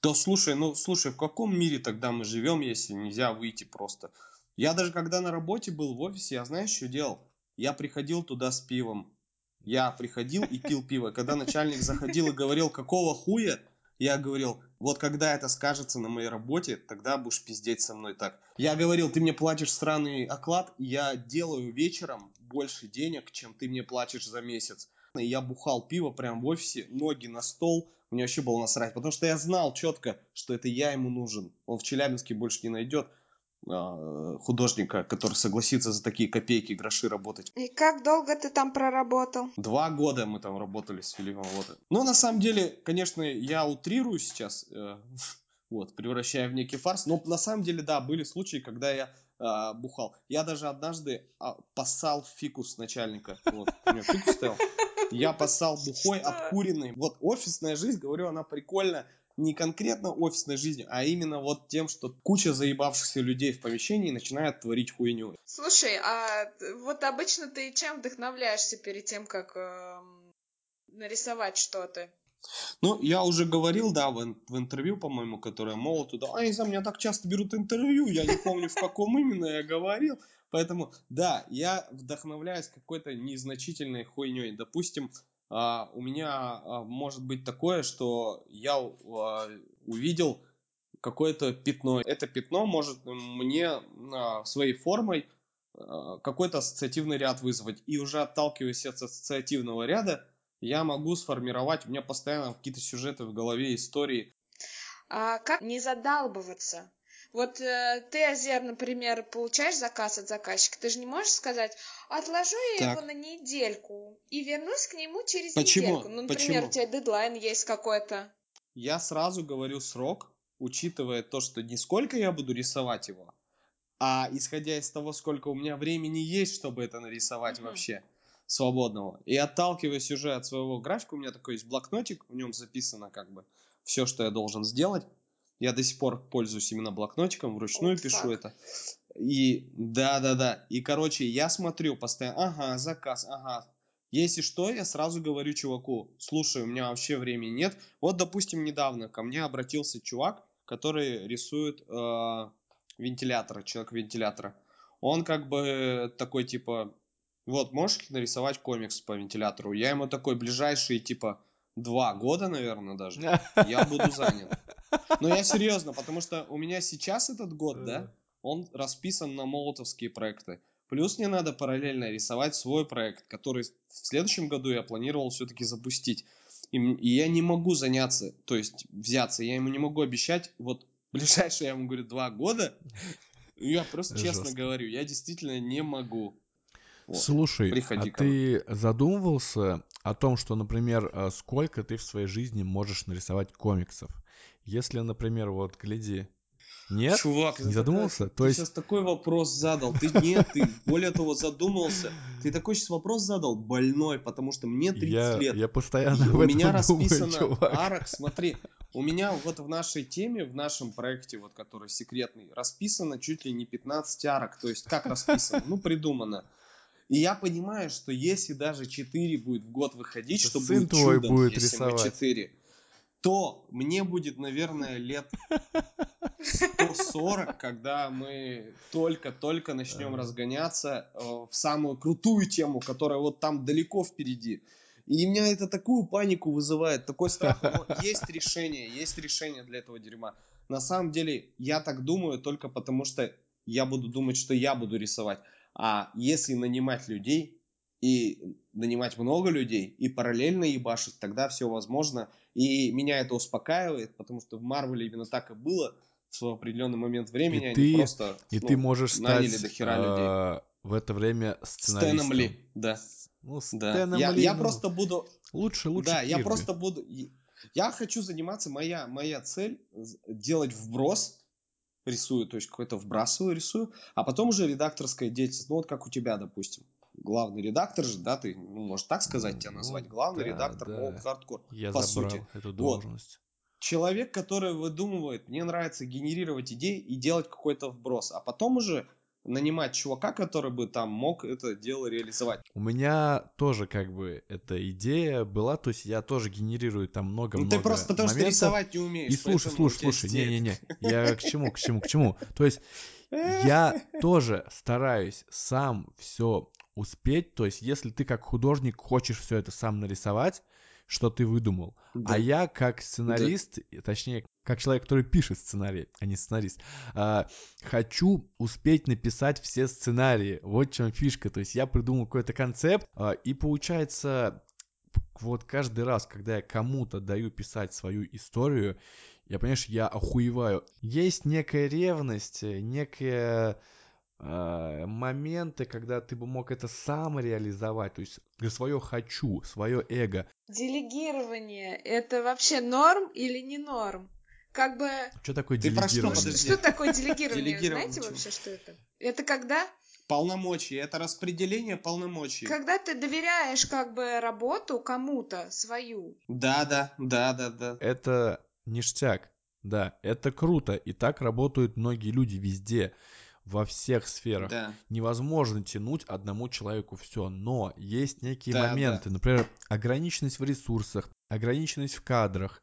Speaker 3: Да слушай, ну слушай, в каком мире тогда мы живем, если нельзя выйти просто? Я даже когда на работе был в офисе, я знаешь, что делал? Я приходил туда с пивом. Я приходил и пил пиво. Когда начальник заходил и говорил, какого хуя, я говорил, вот когда это скажется на моей работе, тогда будешь пиздеть со мной так. Я говорил, ты мне платишь странный оклад, я делаю вечером больше денег, чем ты мне платишь за месяц. И я бухал пиво прямо в офисе, ноги на стол, мне вообще было насрать, потому что я знал четко, что это я ему нужен. Он в Челябинске больше не найдет. А, художника, который согласится за такие копейки, гроши работать.
Speaker 2: И как долго ты там проработал?
Speaker 3: Два года мы там работали с Филиппом. Вот. Но на самом деле, конечно, я утрирую сейчас, э, вот, превращая в некий фарс. Но на самом деле, да, были случаи, когда я а, бухал. Я даже однажды а, поссал фикус начальника. Вот, у меня фикус стоял. Я поссал бухой, обкуренный. Вот офисная жизнь, говорю, она прикольная не конкретно офисной жизнью, а именно вот тем, что куча заебавшихся людей в помещении начинает творить хуйню.
Speaker 2: Слушай, а вот обычно ты чем вдохновляешься перед тем, как э, нарисовать что-то?
Speaker 3: Ну, я уже говорил, да, в, в интервью, по-моему, которое мол туда. А, не знаю, меня так часто берут интервью, я не помню, в каком именно я говорил. Поэтому, да, я вдохновляюсь какой-то незначительной хуйней. Допустим, у меня а, может быть такое, что я а, увидел какое-то пятно. Это пятно может мне своей формой какой-то ассоциативный ряд вызвать. И уже отталкиваясь от ассоциативного ряда, я могу сформировать, у меня постоянно какие-то сюжеты в голове, истории.
Speaker 2: А как не задалбываться? Вот э, ты, Азер, например, получаешь заказ от заказчика, ты же не можешь сказать, отложу я так. его на недельку и вернусь к нему через Почему? недельку. Ну, например, Почему? у тебя дедлайн есть какой-то.
Speaker 3: Я сразу говорю срок, учитывая то, что не сколько я буду рисовать его, а исходя из того, сколько у меня времени есть, чтобы это нарисовать угу. вообще свободного. И отталкиваясь уже от своего графика, у меня такой есть блокнотик, в нем записано как бы все, что я должен сделать. Я до сих пор пользуюсь именно блокнотиком, вручную вот пишу так. это. И да-да-да. И, короче, я смотрю постоянно, ага, заказ, ага. Если что, я сразу говорю чуваку, слушай, у меня вообще времени нет. Вот, допустим, недавно ко мне обратился чувак, который рисует э, вентилятора, человек вентилятора. Он как бы такой, типа, вот, можешь нарисовать комикс по вентилятору? Я ему такой, ближайшие, типа, два года, наверное, даже, я буду занят. Но я серьезно, потому что у меня сейчас этот год, да, он расписан на молотовские проекты. Плюс мне надо параллельно рисовать свой проект, который в следующем году я планировал все-таки запустить. И, и я не могу заняться, то есть взяться, я ему не могу обещать, вот ближайшие, я ему говорю, два года, я просто честно Жестко. говорю, я действительно не могу.
Speaker 4: Вот. Слушай, Приходи а ты задумывался о том, что, например, а, сколько ты в своей жизни можешь нарисовать комиксов? Если, например, вот, гляди, нет?
Speaker 3: Чувак,
Speaker 4: не задумался?
Speaker 3: Такая, То ты есть... сейчас такой вопрос задал. Ты нет, ты более того задумался. Ты такой сейчас вопрос задал больной, потому что мне 30
Speaker 4: я,
Speaker 3: лет.
Speaker 4: Я постоянно У меня расписано чувак.
Speaker 3: арок, смотри, у меня вот в нашей теме, в нашем проекте, вот который секретный, расписано чуть ли не 15 арок. То есть как расписано? Ну, придумано. И я понимаю, что если даже 4 будет в год выходить, Это что сын будет твой чудом, будет если рисовать. мы 4, то мне будет, наверное, лет 140, когда мы только-только начнем разгоняться э, в самую крутую тему, которая вот там далеко впереди. И меня это такую панику вызывает, такой страх. Но есть решение, есть решение для этого дерьма. На самом деле, я так думаю только потому, что я буду думать, что я буду рисовать. А если нанимать людей и нанимать много людей и параллельно ебашить, тогда все возможно. И меня это успокаивает, потому что в Марвеле именно так и было в определенный момент времени.
Speaker 4: И они ты, просто и ну, ты можешь стать до хера людей. А, в это время сценаристом. Стэном Ли,
Speaker 3: да. Ну, да. Я, Ли, я ну, просто буду...
Speaker 4: Лучше, лучше.
Speaker 3: Да, Кирби. я просто буду... Я хочу заниматься, моя, моя цель делать вброс рисую, то есть какой-то вбрасываю, рисую, а потом уже редакторская деятельность, ну вот как у тебя, допустим. Главный редактор же, да, ты, ну, можешь так сказать, тебя назвать, главный да, редактор да. Old Hardcore,
Speaker 4: Я по забрал сути. эту должность. Вот.
Speaker 3: Человек, который выдумывает, мне нравится генерировать идеи и делать какой-то вброс, а потом уже нанимать чувака, который бы там мог это дело реализовать.
Speaker 4: У меня тоже как бы эта идея была, то есть я тоже генерирую там много-много ну,
Speaker 3: ты просто потому моментов. что рисовать не умеешь.
Speaker 4: И слушай, слушай, слушай, не-не-не, я к чему, к чему, к чему. То есть я тоже стараюсь сам все успеть, то есть если ты как художник хочешь все это сам нарисовать, что ты выдумал. А да. А я как сценарист, да. точнее, как человек, который пишет сценарий, а не сценарист, э, хочу успеть написать все сценарии. Вот в чем фишка. То есть я придумал какой-то концепт, э, и получается, вот каждый раз, когда я кому-то даю писать свою историю, я, понимаешь, я охуеваю. Есть некая ревность, некая э, моменты, когда ты бы мог это сам реализовать, то есть свое хочу, свое эго.
Speaker 2: Делегирование это вообще норм или не норм? как бы...
Speaker 4: Что такое
Speaker 3: Ты что,
Speaker 4: делегирование?
Speaker 3: подожди?
Speaker 2: Что такое делегирование?
Speaker 3: Делегирование
Speaker 2: Знаете вообще, что это? Это когда,
Speaker 3: Полномочия. Это распределение полномочий.
Speaker 2: когда ты доверяешь как бы работу кому-то свою.
Speaker 3: Да, да, да, да, да.
Speaker 4: Это ништяк. Да, это круто. И так работают многие люди везде, во всех сферах.
Speaker 3: Да.
Speaker 4: Невозможно тянуть одному человеку все, но есть некие
Speaker 3: Да,
Speaker 4: моменты, например, ограниченность в ресурсах, ограниченность в кадрах.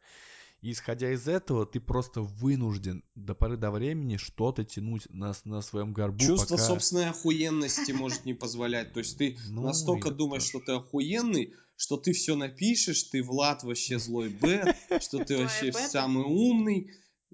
Speaker 4: И исходя из этого, ты просто вынужден до поры до времени что-то тянуть на, на своем горбу,
Speaker 3: Чувство
Speaker 4: пока...
Speaker 3: собственной охуенности может не позволять. То есть ты
Speaker 4: Ну,
Speaker 3: настолько думаешь,
Speaker 4: тоже.
Speaker 3: что ты охуенный, что ты все напишешь, ты Влад вообще злой бэт, что ты вообще самый умный,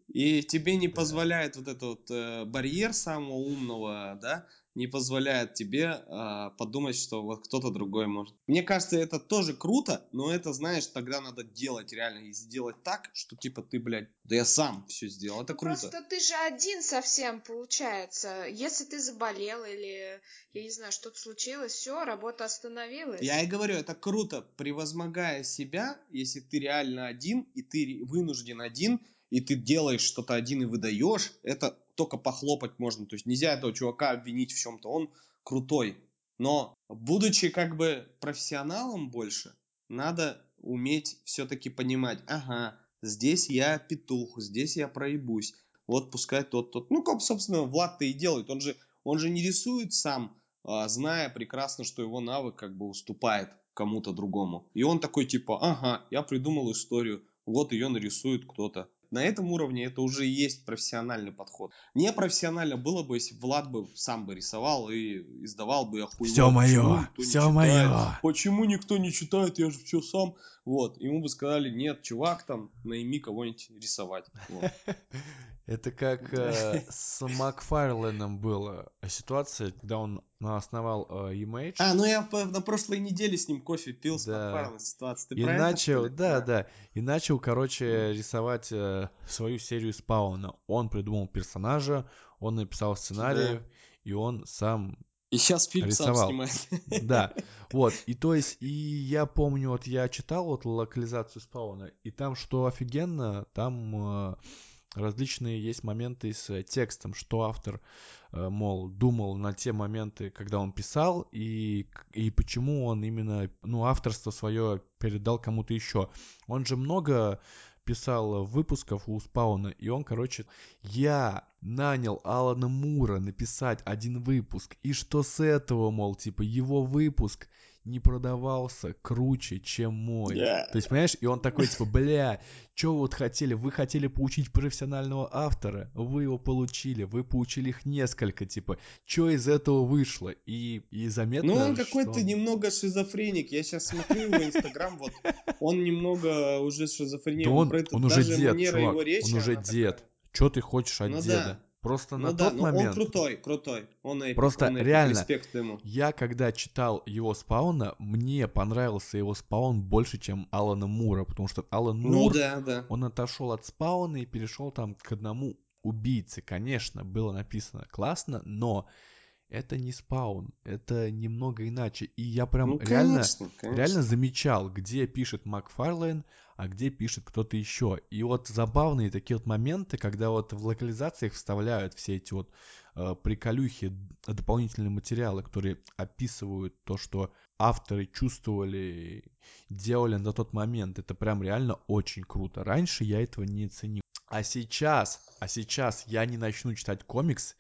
Speaker 3: и тебе не позволяет вот этот вот э, барьер самого умного, да, не позволяет тебе э, подумать, что вот кто-то другой может. Мне кажется, это тоже круто, но это, знаешь, тогда надо делать реально и сделать так, что типа ты, блядь, да я сам все сделал. Это круто.
Speaker 2: Просто ты же один совсем получается. Если ты заболел или, я не знаю, что-то случилось, все, работа остановилась.
Speaker 3: Я и говорю, это круто, превозмогая себя, если ты реально один, и ты вынужден один, и ты делаешь что-то один и выдаешь, это только похлопать можно. То есть нельзя этого чувака обвинить в чем-то, он крутой. Но будучи как бы профессионалом больше, надо уметь все-таки понимать, ага, здесь я петух, здесь я проебусь. Вот пускай тот, тот. Ну, как, собственно, Влад-то и делает. Он же, он же не рисует сам, а, зная прекрасно, что его навык как бы уступает кому-то другому. И он такой типа, ага, я придумал историю, вот ее нарисует кто-то. На этом уровне это уже и есть профессиональный подход. Непрофессионально было бы, если Влад бы сам бы рисовал и издавал бы охуенно.
Speaker 4: Всё моё,
Speaker 3: «Почему никто не
Speaker 4: всё
Speaker 3: читает?
Speaker 4: моё».
Speaker 3: Почему никто не читает, я же все сам. Вот, ему бы сказали, нет, чувак, там, найми кого-нибудь рисовать.
Speaker 4: Это как э, с Макфарленом была ситуация, когда он основал э, Image.
Speaker 3: А, ну я по- на прошлой неделе с ним кофе пил,
Speaker 4: Да.
Speaker 3: Ситуация. Ты
Speaker 4: и
Speaker 3: это,
Speaker 4: начал,
Speaker 3: ли?
Speaker 4: да, да, и начал, короче, рисовать э, свою серию спауна. Он придумал персонажа, он написал сценарий, и он сам
Speaker 3: И сейчас фильм
Speaker 4: Рисовал.
Speaker 3: сам снимает.
Speaker 4: Да, вот, и то есть, и я помню, вот я читал вот локализацию спауна, и там что офигенно, там э, различные есть моменты с текстом, что автор, мол, думал на те моменты, когда он писал, и, и почему он именно, ну, авторство свое передал кому-то еще. Он же много писал выпусков у Спауна, и он, короче, я нанял Алана Мура написать один выпуск, и что с этого, мол, типа, его выпуск не продавался круче, чем мой.
Speaker 3: Да.
Speaker 4: То есть, понимаешь, и он такой, типа, бля, что вы вот хотели? Вы хотели получить профессионального автора, вы его получили, вы получили их несколько, типа, что из этого вышло? И, и заметно,
Speaker 3: Ну, он какой-то
Speaker 4: он-
Speaker 3: немного шизофреник. Я сейчас смотрю его инстаграм, вот он немного уже шизофрения.
Speaker 4: Да он,
Speaker 3: это-
Speaker 4: он уже дед, чувак,
Speaker 3: его речи,
Speaker 4: он уже дед.
Speaker 3: такая.
Speaker 4: Что ты хочешь от
Speaker 3: Ну
Speaker 4: деда?
Speaker 3: да.
Speaker 4: Просто
Speaker 3: Ну
Speaker 4: на
Speaker 3: да,
Speaker 4: тот
Speaker 3: он
Speaker 4: момент...
Speaker 3: крутой, крутой. Он epic,
Speaker 4: Просто
Speaker 3: он epic,
Speaker 4: реально,
Speaker 3: респект ему.
Speaker 4: Я, когда читал его спауна, мне понравился его спаун больше, чем Алана Мура, потому что Алан
Speaker 3: Ну
Speaker 4: Мур,
Speaker 3: да, да.
Speaker 4: он отошел от спауна и перешел там к одному убийце. Конечно, было написано классно, но это не спаун, это немного иначе. И я прям
Speaker 3: Ну,
Speaker 4: реально,
Speaker 3: конечно, конечно.
Speaker 4: реально замечал, где пишет Макфарлейн, а где пишет кто-то еще. И вот забавные такие вот моменты, когда вот в локализациях вставляют все эти вот э, приколюхи, дополнительные материалы, которые описывают то, что авторы чувствовали, делали на тот момент. Это прям реально очень круто. Раньше я этого не ценил. А сейчас, а сейчас я не начну читать комикс,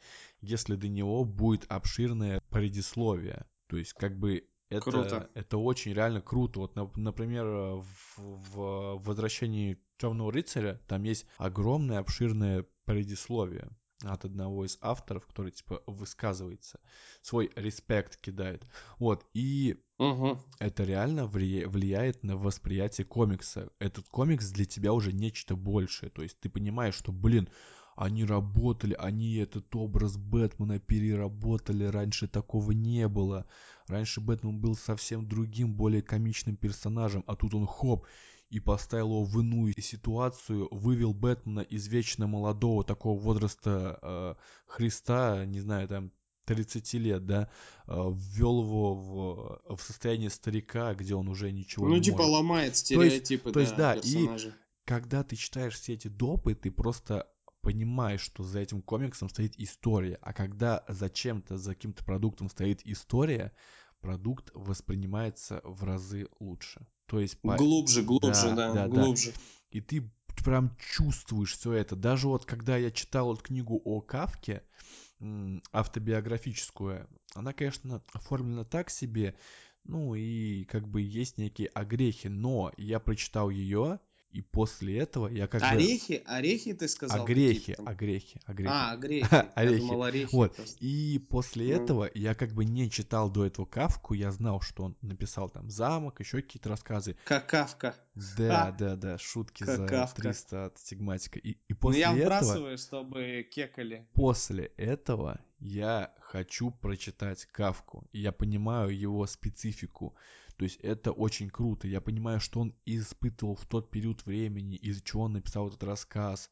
Speaker 4: если до него будет обширное предисловие. То есть, как бы это,
Speaker 3: Круто.
Speaker 4: это очень реально круто. Вот, нап- например, в, в «Возвращении Темного рыцаря» там есть огромное обширное предисловие от одного из авторов, который, типа, высказывается, свой респект кидает. Вот, и
Speaker 3: Мгм.
Speaker 4: это реально влия- влияет на восприятие комикса. Этот комикс для тебя уже нечто большее. То есть ты понимаешь, что, блин, они работали, они этот образ Бэтмена переработали, раньше такого не было. Раньше Бэтмен был совсем другим, более комичным персонажем, а тут он хоп, и поставил его в иную ситуацию, вывел Бэтмена из вечно молодого такого возраста э, Христа, не знаю, там, 30 лет, да, э, ввел его в, в состояние старика, где он уже ничего
Speaker 3: Ну,
Speaker 4: не
Speaker 3: типа
Speaker 4: может.
Speaker 3: ломает
Speaker 4: есть-
Speaker 3: стереотипы,
Speaker 4: то есть, да, и-
Speaker 3: персонажа.
Speaker 4: когда ты читаешь все эти допы, ты просто понимаешь, что за этим комиксом стоит история. А когда зачем-то, за каким-то продуктом стоит история, продукт воспринимается в разы лучше. То есть... по-
Speaker 3: Глубже, глубже,
Speaker 4: Да,
Speaker 3: да,
Speaker 4: да, да.
Speaker 3: глубже.
Speaker 4: И ты прям чувствуешь все это. Даже вот когда я читал вот книгу о Кавке, автобиографическую, она, конечно, оформлена так себе, ну и как бы есть некие огрехи, но я прочитал ее, и после этого я как бы...
Speaker 3: Орехи, орехи ты сказал?
Speaker 4: Огрехи,
Speaker 3: там?
Speaker 4: огрехи, огрехи.
Speaker 3: А, огрехи. Я
Speaker 4: Орехи.
Speaker 3: думал, орехи.
Speaker 4: Вот.
Speaker 3: просто.
Speaker 4: И после
Speaker 3: Ну.
Speaker 4: этого я как бы не читал до этого Кавку, я знал, что он написал там замок, еще какие-то рассказы.
Speaker 3: Как Кавка.
Speaker 4: Да,
Speaker 3: А,
Speaker 4: да, да, шутки
Speaker 3: как
Speaker 4: за
Speaker 3: Кафка.
Speaker 4: 300 от стигматика. И, и
Speaker 3: Ну
Speaker 4: после
Speaker 3: я
Speaker 4: этого,
Speaker 3: вбрасываю, чтобы кекали.
Speaker 4: после этого я хочу прочитать Кавку. И я понимаю его специфику. То есть это очень круто. Я понимаю, что он испытывал в тот период времени, из-за чего он написал этот рассказ,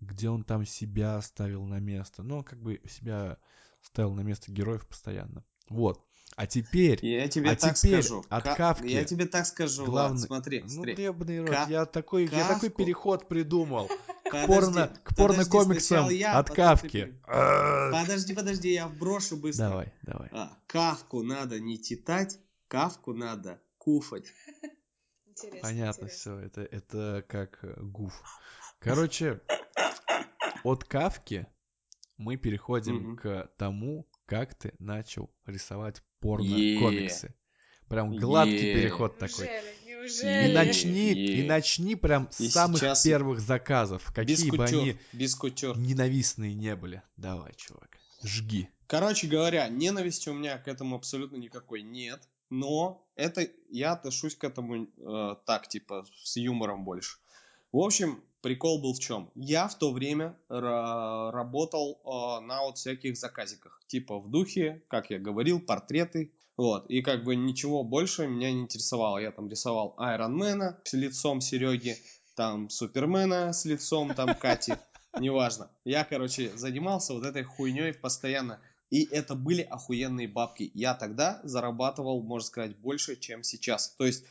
Speaker 4: где он там себя ставил на место. Ну, он как бы себя ставил на место героев постоянно. Вот. А теперь
Speaker 3: Я тебе
Speaker 4: А
Speaker 3: так
Speaker 4: теперь
Speaker 3: скажу.
Speaker 4: от
Speaker 3: Ка-
Speaker 4: Кавки
Speaker 3: Я тебе так скажу, Влад,
Speaker 4: главный...
Speaker 3: смотри,
Speaker 4: Ну,
Speaker 3: смотри.
Speaker 4: ебаный рот,
Speaker 3: Ка-
Speaker 4: я такой, я такой
Speaker 3: Кавку-
Speaker 4: переход придумал.
Speaker 3: Подожди,
Speaker 4: порно, к порно-комиксам
Speaker 3: сначала я,
Speaker 4: от Кавки.
Speaker 3: Подожди, подожди, я вброшу быстро.
Speaker 4: Давай, давай.
Speaker 3: А, Кавку надо не читать, Кавку надо куфать.
Speaker 2: Интересно,
Speaker 4: Понятно
Speaker 2: интересно.
Speaker 4: все, это, это как э, гуф. Короче, от Кавки мы переходим к тому, как ты начал рисовать порно-комиксы. Прям гладкий переход такой.
Speaker 2: Неужели?
Speaker 4: И
Speaker 2: Неужели?
Speaker 4: начни, и начни прям с самых первых заказов,
Speaker 3: Без
Speaker 4: какие бы они ненавистные не были. Давай, чувак, жги.
Speaker 3: Короче говоря, ненависти у меня к этому абсолютно никакой нет. Но это я отношусь к этому э, так, типа, с юмором больше. В общем, прикол был в чем? Я в то время ра- работал э, на вот всяких заказиках. Типа в духе, как я говорил, портреты. Вот. И как бы ничего больше меня не интересовало. Я там рисовал Айронмена с лицом Сереги, там Супермена с лицом там Кати. Неважно. Я, короче, занимался вот этой хуйней постоянно. И это были охуенные бабки. Я тогда зарабатывал, можно сказать, больше, чем сейчас. То есть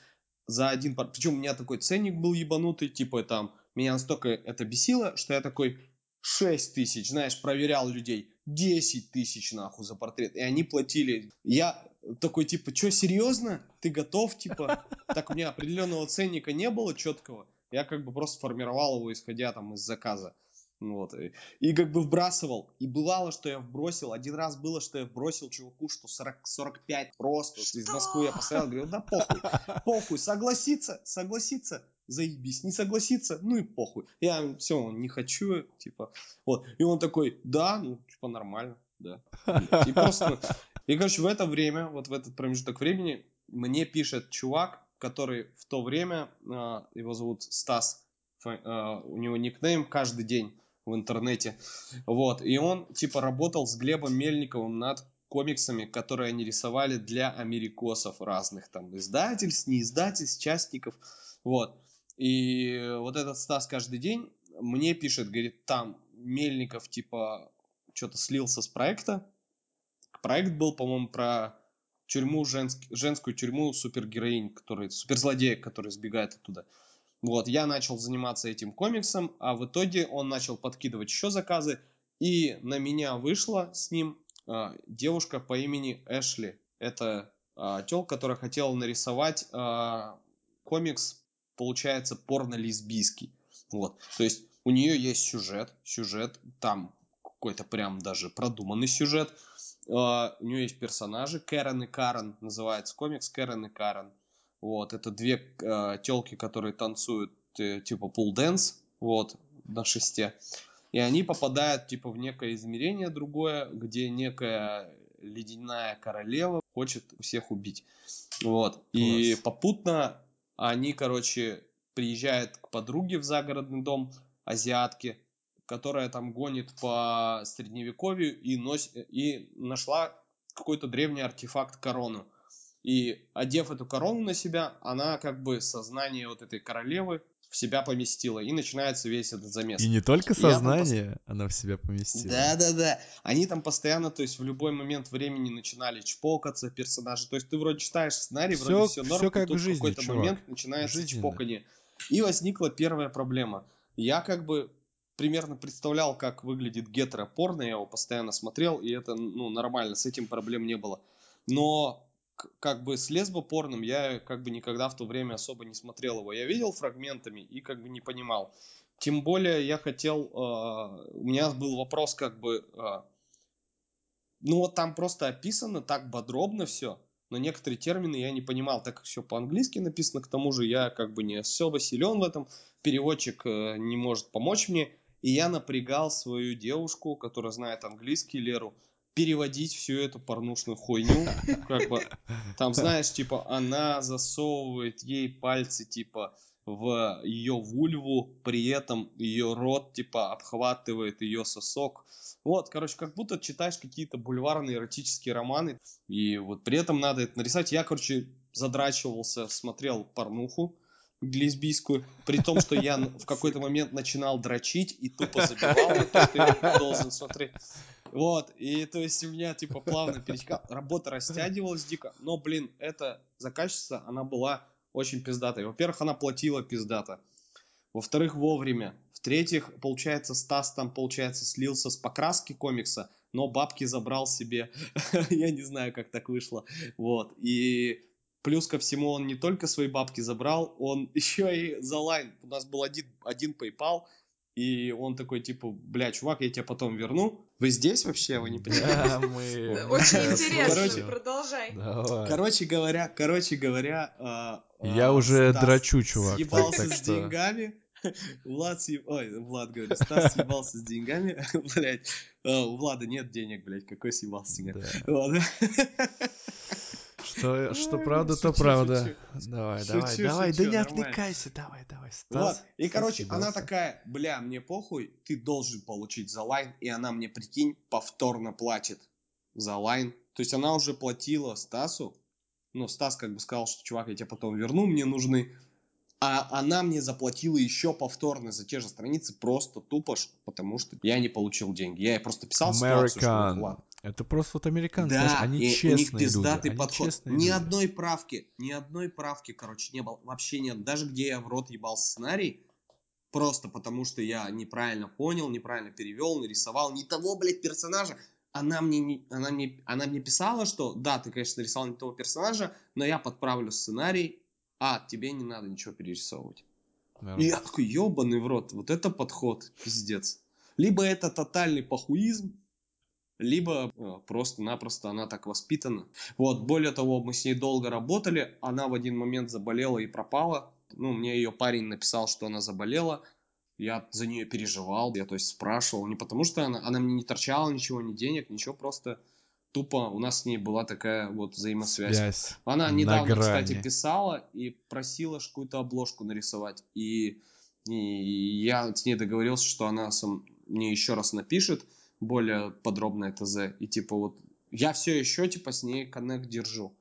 Speaker 3: за один... Причем у меня такой ценник был ебанутый, типа там... Меня настолько это бесило, что я такой 6 тысяч, знаешь, проверял людей. 10 тысяч, нахуй, за портрет. И они платили. Я такой, типа, что, серьезно? Ты готов, типа? Так у меня определенного ценника не было четкого. Я как бы просто формировал его, исходя там из заказа. Вот. И, и как бы вбрасывал. И бывало, что я вбросил. Один раз было, что я вбросил чуваку, что 40, 45 просто. Из Москвы я поставил, говорю, да похуй. Похуй, согласиться, согласиться, заебись, не согласиться, ну и похуй. Я все, не хочу, типа, вот. И он такой, да, ну, типа, нормально, да. И просто, и, короче, в это время, вот в этот промежуток времени, мне пишет чувак, который в то время, а, его зовут Стас, а, у него никнейм каждый день в интернете, вот, и он, типа, работал с Глебом Мельниковым над комиксами, которые они рисовали для америкосов разных, там, издательств, не издательств, частников, вот. И вот этот Стас каждый день мне пишет, говорит, там Мельников, типа, что-то слился с проекта. Проект был, по-моему, про тюрьму, женск- женскую тюрьму супергероинь, который, суперзлодея, который сбегает оттуда. Вот, я начал заниматься этим комиксом, а в итоге он начал подкидывать еще заказы, и на меня вышла с ним а, девушка по имени Эшли. Это а, тел, которая хотела нарисовать а, комикс, получается, порно-лесбийский. Вот, то есть у нее есть сюжет, сюжет, там какой-то прям даже продуманный сюжет. А, у нее есть персонажи, Кэрон и Карен, называется комикс Кэрон и Карен. Вот, это две телки, которые танцуют э, типа pole dance, вот, на шесте. И они попадают типа в некое измерение другое, где некая ледяная королева хочет всех убить. Вот. И
Speaker 4: Класс.
Speaker 3: попутно они, короче, приезжают к подруге в загородный дом азиатки, которая там гонит по средневековью и, нос... и нашла какой-то древний артефакт корону. И одев эту корону на себя, она как бы сознание вот этой королевы в себя поместила. И начинается весь этот замес.
Speaker 4: И не только
Speaker 3: там пос-
Speaker 4: сознание она в себя поместила.
Speaker 3: Да, да, да. Они там постоянно, то есть в любой момент времени начинали чпокаться персонажи. То есть ты вроде читаешь сценарий,
Speaker 4: Всё-
Speaker 3: вроде все норм,
Speaker 4: всё
Speaker 3: и
Speaker 4: как
Speaker 3: тут
Speaker 4: в жизни,
Speaker 3: в какой-то
Speaker 4: чувак.
Speaker 3: момент начинается
Speaker 4: Жизненно.
Speaker 3: чпоканье. И возникла первая проблема. Я как бы примерно представлял, как выглядит гетеропорно, я его постоянно смотрел, и это, ну, нормально, с этим проблем не было. Но как бы с лесбопорным я как бы никогда в то время особо не смотрел его. Я видел фрагментами и как бы не понимал. Тем более я хотел, э, у меня был вопрос как бы, э, ну вот там просто описано так подробно все, но некоторые термины я не понимал, так как все по-английски написано, к тому же я как бы не особо силен в этом, переводчик э, не может помочь мне, и я напрягал свою девушку, которая знает английский, Леру, переводить всю эту порнушную хуйню, как бы, там, знаешь, типа, она засовывает ей пальцы, типа, в ее вульву, при этом ее рот, типа, обхватывает ее сосок. Вот, короче, как будто читаешь какие-то бульварные эротические романы, и вот при этом надо это нарисовать. Я, короче, задрачивался, смотрел порнуху, лесбийскую, при том, что я в какой-то момент начинал дрочить и тупо забивал то, что я должен смотреть. Вот, и то есть у меня типа плавно перетекал, работа растягивалась дико, но, блин, эта заказчица, она была очень пиздатой. Во-первых, она платила пиздата. Во-вторых, вовремя. В-третьих, получается, Стас там, получается, слился с покраски комикса, но бабки забрал себе. Я не знаю, как так вышло. Вот. И Плюс ко всему он не только свои бабки забрал, он еще и за лайн. У нас был один, один PayPal, и он такой, типа, бля, чувак, я тебе потом верну. Вы здесь вообще? Вы не понимаете?
Speaker 4: Да, мы...
Speaker 2: Очень интересно,
Speaker 3: Короче,
Speaker 2: продолжай.
Speaker 4: Давай.
Speaker 3: Короче говоря, короче говоря... а,
Speaker 4: Я
Speaker 3: а,
Speaker 4: уже
Speaker 3: Стас
Speaker 4: дрочу, чувак.
Speaker 3: Съебался
Speaker 4: так
Speaker 3: с
Speaker 4: что-
Speaker 3: деньгами. Влад съеб... Ой, Влад говорит, Стас съебался с деньгами. Блять, у Влада нет денег, блять, какой съебался с деньгами.
Speaker 4: Что, что правда, то
Speaker 3: шучу,
Speaker 4: да.
Speaker 3: шучу.
Speaker 4: Давай, давай, давай, да не отвлекайся, давай, давай. Стас.
Speaker 3: И, короче, она такая, бля, мне похуй, ты должен получить за line, и она мне, прикинь, повторно платит за line. То есть она уже платила Стасу, ну, Стас как бы сказал, что, чувак, я тебе потом верну, мне нужны. А она мне заплатила еще повторно за те же страницы, просто тупо, потому что я не получил деньги. Я ей просто писал ситуацию, что
Speaker 4: American.
Speaker 3: ладно.
Speaker 4: Это просто вот американцы,
Speaker 3: Да,
Speaker 4: знаешь, они
Speaker 3: и
Speaker 4: честные
Speaker 3: у них пиздатый
Speaker 4: люди. Они
Speaker 3: подход. ни
Speaker 4: люди.
Speaker 3: одной правки, ни одной правки, короче, не было. Вообще нет. Даже где я в рот ебал сценарий, просто потому что я неправильно понял, неправильно перевел, нарисовал не того, блядь, персонажа. Она мне, не, она, мне, она мне писала, что да, ты, конечно, нарисовал не того персонажа, но я подправлю сценарий, а тебе не надо ничего перерисовывать. И я такой, ебаный в рот, вот это подход, пиздец. Либо это тотальный похуизм, либо э, просто-напросто она так воспитана. Вот, более того, мы с ней долго работали, она в один момент заболела и пропала. Ну, мне ее парень написал, что она заболела. Я за нее переживал, я то есть спрашивал, не потому что она, она мне не торчала ничего, ни денег, ничего, просто тупо у нас с ней была такая вот взаимосвязь.
Speaker 4: Связь.
Speaker 3: Она
Speaker 4: на
Speaker 3: недавно,
Speaker 4: грани.
Speaker 3: кстати, писала и просила какую-то обложку нарисовать. И, и я с ней договорился, что она сам, мне еще раз напишет более подробное ТЗ. И типа вот я все еще типа с ней коннект держу.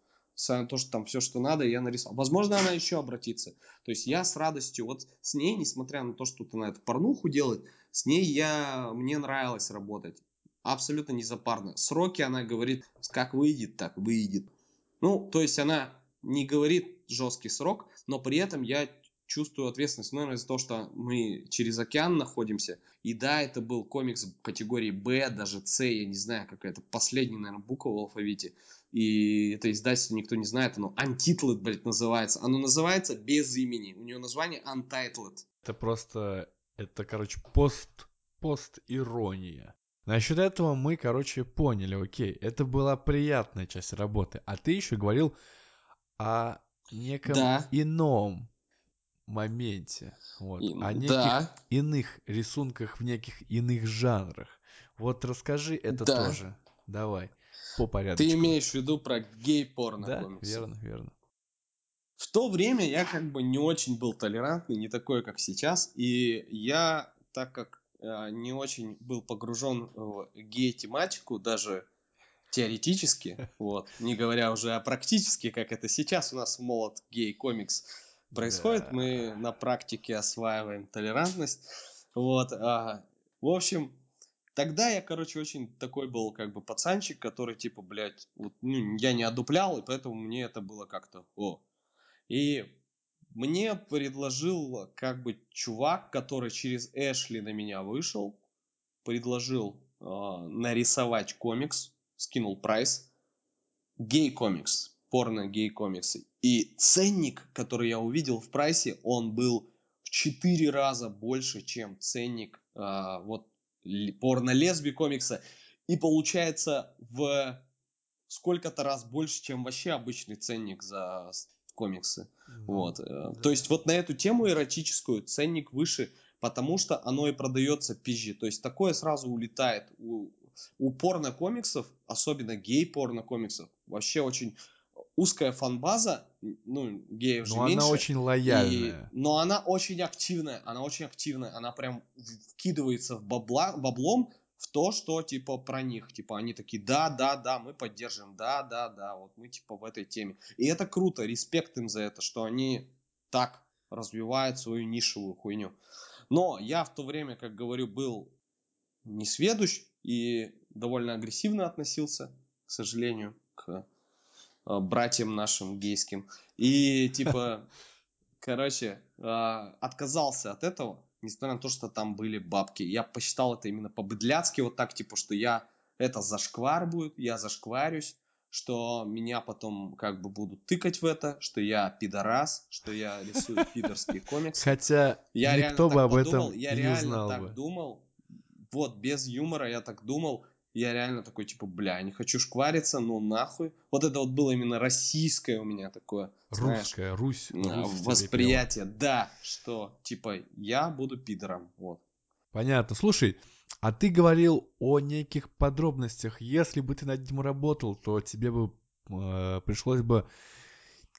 Speaker 3: То, что там все, что надо, я нарисовал. Возможно, она еще обратится. То есть я с радостью, вот с ней, несмотря на то, что она эту порнуху делает, с ней я, мне нравилось работать. Абсолютно не запарно. Сроки она говорит, как выйдет, так выйдет. Ну, то есть она не говорит жесткий срок, но при этом я чувствую ответственность, наверное, за то, что мы через океан находимся. И да, это был комикс категории Б, даже С, я не знаю, какая-то последняя, наверное, буква в алфавите. И это издательство никто не знает, оно Untitled, блядь, называется. Оно называется без имени. У нее название Untitled.
Speaker 4: Это просто, это, короче, пост, пост-ирония. Насчет этого мы, короче, поняли, окей, это была приятная часть работы. А ты еще говорил о неком
Speaker 3: Да.
Speaker 4: ином моменте, вот,
Speaker 3: И-
Speaker 4: о неких
Speaker 3: да.
Speaker 4: иных рисунках в неких иных жанрах. Вот расскажи это
Speaker 3: Да.
Speaker 4: тоже. Давай, по порядку.
Speaker 3: Ты имеешь в виду про гей-порно
Speaker 4: Да,
Speaker 3: комиксы?
Speaker 4: верно, верно.
Speaker 3: В то время я как бы не очень был толерантный, не такой, как сейчас. И я, так как э, не очень был погружен в гей-тематику, даже теоретически, вот, не говоря уже о практически, как это сейчас у нас в молот гей-комикс происходит,
Speaker 4: Да.
Speaker 3: мы на практике осваиваем толерантность. Вот, а, в общем, тогда я, короче, очень такой был как бы пацанчик, который типа, блядь, вот, ну, я не одуплял, и поэтому мне это было как-то, о, и мне предложил как бы чувак, который через Эшли на меня вышел, предложил э, нарисовать комикс, скинул прайс, гей-комикс, порно-гей-комиксы. И ценник, который я увидел в прайсе, он был в 4 раза больше, чем ценник э, вот порно-лесби комикса. И получается в сколько-то раз больше, чем вообще обычный ценник за комиксы. Mm-hmm. Вот. Да. То есть вот на эту тему эротическую ценник выше, потому что оно и продается пизжи. То есть такое сразу улетает. У, у порно-комиксов, особенно гей-порно-комиксов, вообще очень узкая фанбаза, ну, геев же
Speaker 4: но меньше. она очень лояльная.
Speaker 3: И, но она очень активная, она очень активная, она прям вкидывается в бабла, баблом в то, что, типа, про них. Типа, они такие, да, да, да, мы поддержим, да, да, да, вот мы, типа, в этой теме. И это круто, респект им за это, что они так развивают свою нишевую хуйню. Но я в то время, как говорю, был несведущ и довольно агрессивно относился, к сожалению, к братьям нашим гейским. И, типа, короче, э, отказался от этого несмотря на то, что там были бабки. Я посчитал это именно по-быдляцки, вот так, типа, что я, это зашквар будет, я зашкварюсь, что меня потом как бы будут тыкать в это, что я пидорас, что я рисую пидорские комиксы.
Speaker 4: Хотя я никто бы об этом
Speaker 3: я
Speaker 4: не
Speaker 3: реально
Speaker 4: знал
Speaker 3: так
Speaker 4: бы.
Speaker 3: думал, вот, без юмора я так думал, я реально такой, типа, бля, не хочу шквариться, ну нахуй. Вот это вот было именно российское у меня такое,
Speaker 4: Русское,
Speaker 3: знаешь,
Speaker 4: Русь.
Speaker 3: а,
Speaker 4: Русь
Speaker 3: восприятие, да, что, типа, я буду пидором, вот.
Speaker 4: Понятно. Слушай, а ты говорил о неких подробностях. Если бы ты над этим работал, то тебе бы э, пришлось бы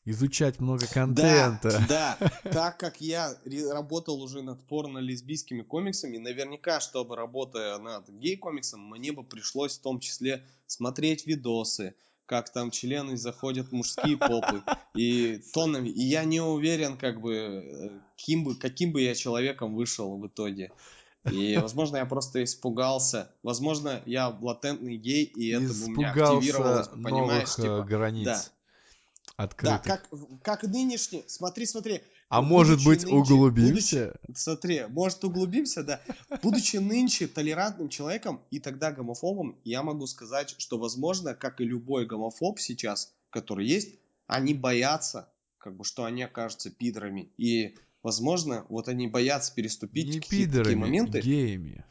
Speaker 4: изучать много контента.
Speaker 3: Да, да. Так как я работал уже над порно-лесбийскими комиксами, наверняка, чтобы работая над гей-комиксом, мне бы пришлось в том числе смотреть видосы, как там члены заходят мужские попы и тоннами. И я не уверен, как бы, э, каким бы, каким бы я человеком вышел в итоге. И, возможно, я просто испугался. Возможно, я латентный гей, и это бы у меня активировалось, понимаешь?
Speaker 4: Новых
Speaker 3: типа,
Speaker 4: границ.
Speaker 3: Да.
Speaker 4: Открытых.
Speaker 3: Да, как, как нынешний, смотри, смотри.
Speaker 4: А может быть,
Speaker 3: нынче,
Speaker 4: углубимся?
Speaker 3: Будучи, смотри, может, углубимся, да. Будучи нынче толерантным человеком и тогда гомофобом, я могу сказать, что, возможно, как и любой гомофоб сейчас, который есть, они боятся, как бы, что они окажутся пидорами. И, возможно, вот они боятся переступить
Speaker 4: Не
Speaker 3: какие-то такие
Speaker 4: пидорами,
Speaker 3: моменты.
Speaker 4: геями.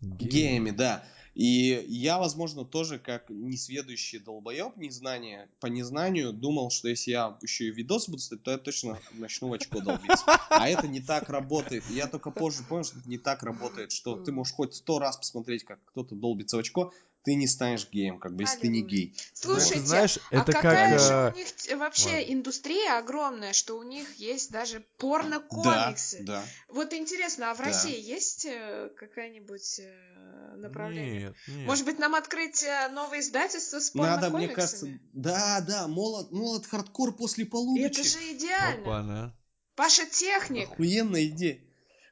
Speaker 3: Геями, да. И я, возможно, тоже как несведущий долбоеб, незнание, по незнанию, думал, что если я еще и видос буду ставить, то я точно начну в очко долбиться. А это не так работает. Я только позже понял, что это не так работает, что ты можешь хоть сто раз посмотреть, как кто-то долбится в очко, ты не станешь геем, как бы, если ты не гей.
Speaker 2: Слушайте,
Speaker 4: Вот. Знаешь,
Speaker 2: а
Speaker 4: это
Speaker 2: какая
Speaker 4: как,
Speaker 2: же
Speaker 4: э,
Speaker 2: у них вообще
Speaker 4: ладно.
Speaker 2: индустрия огромная, что у них есть даже
Speaker 3: Да,
Speaker 2: порно-комиксы.
Speaker 3: да.
Speaker 2: Вот интересно, а в
Speaker 3: Да.
Speaker 2: России есть э, какая-нибудь э, направление?
Speaker 4: Нет, нет.
Speaker 2: Может быть, нам открыть новое издательство с
Speaker 3: Надо,
Speaker 2: порно-комиксами?
Speaker 3: мне кажется, да, да, молод, молод хардкор после полуночи.
Speaker 2: Это же идеально.
Speaker 4: Опа-на.
Speaker 2: Паша Техник.
Speaker 3: Охуенная идея.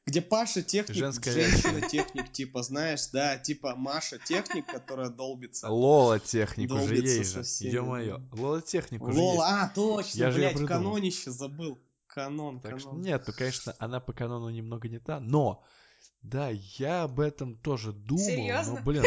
Speaker 3: Где Паша техник,
Speaker 4: Женская
Speaker 3: женщина техник, типа, знаешь, да, типа Маша техник, которая долбится.
Speaker 4: Лола техник уже есть же. Ё-моё. Лола техник уже
Speaker 3: Лола, а, точно,
Speaker 4: Я
Speaker 3: блядь, канонище забыл. Канон,
Speaker 4: Так что
Speaker 3: канон.
Speaker 4: нет, ну конечно, она по канону немного не та, но да, я об этом тоже думал,
Speaker 2: Серьезно?
Speaker 4: но блин,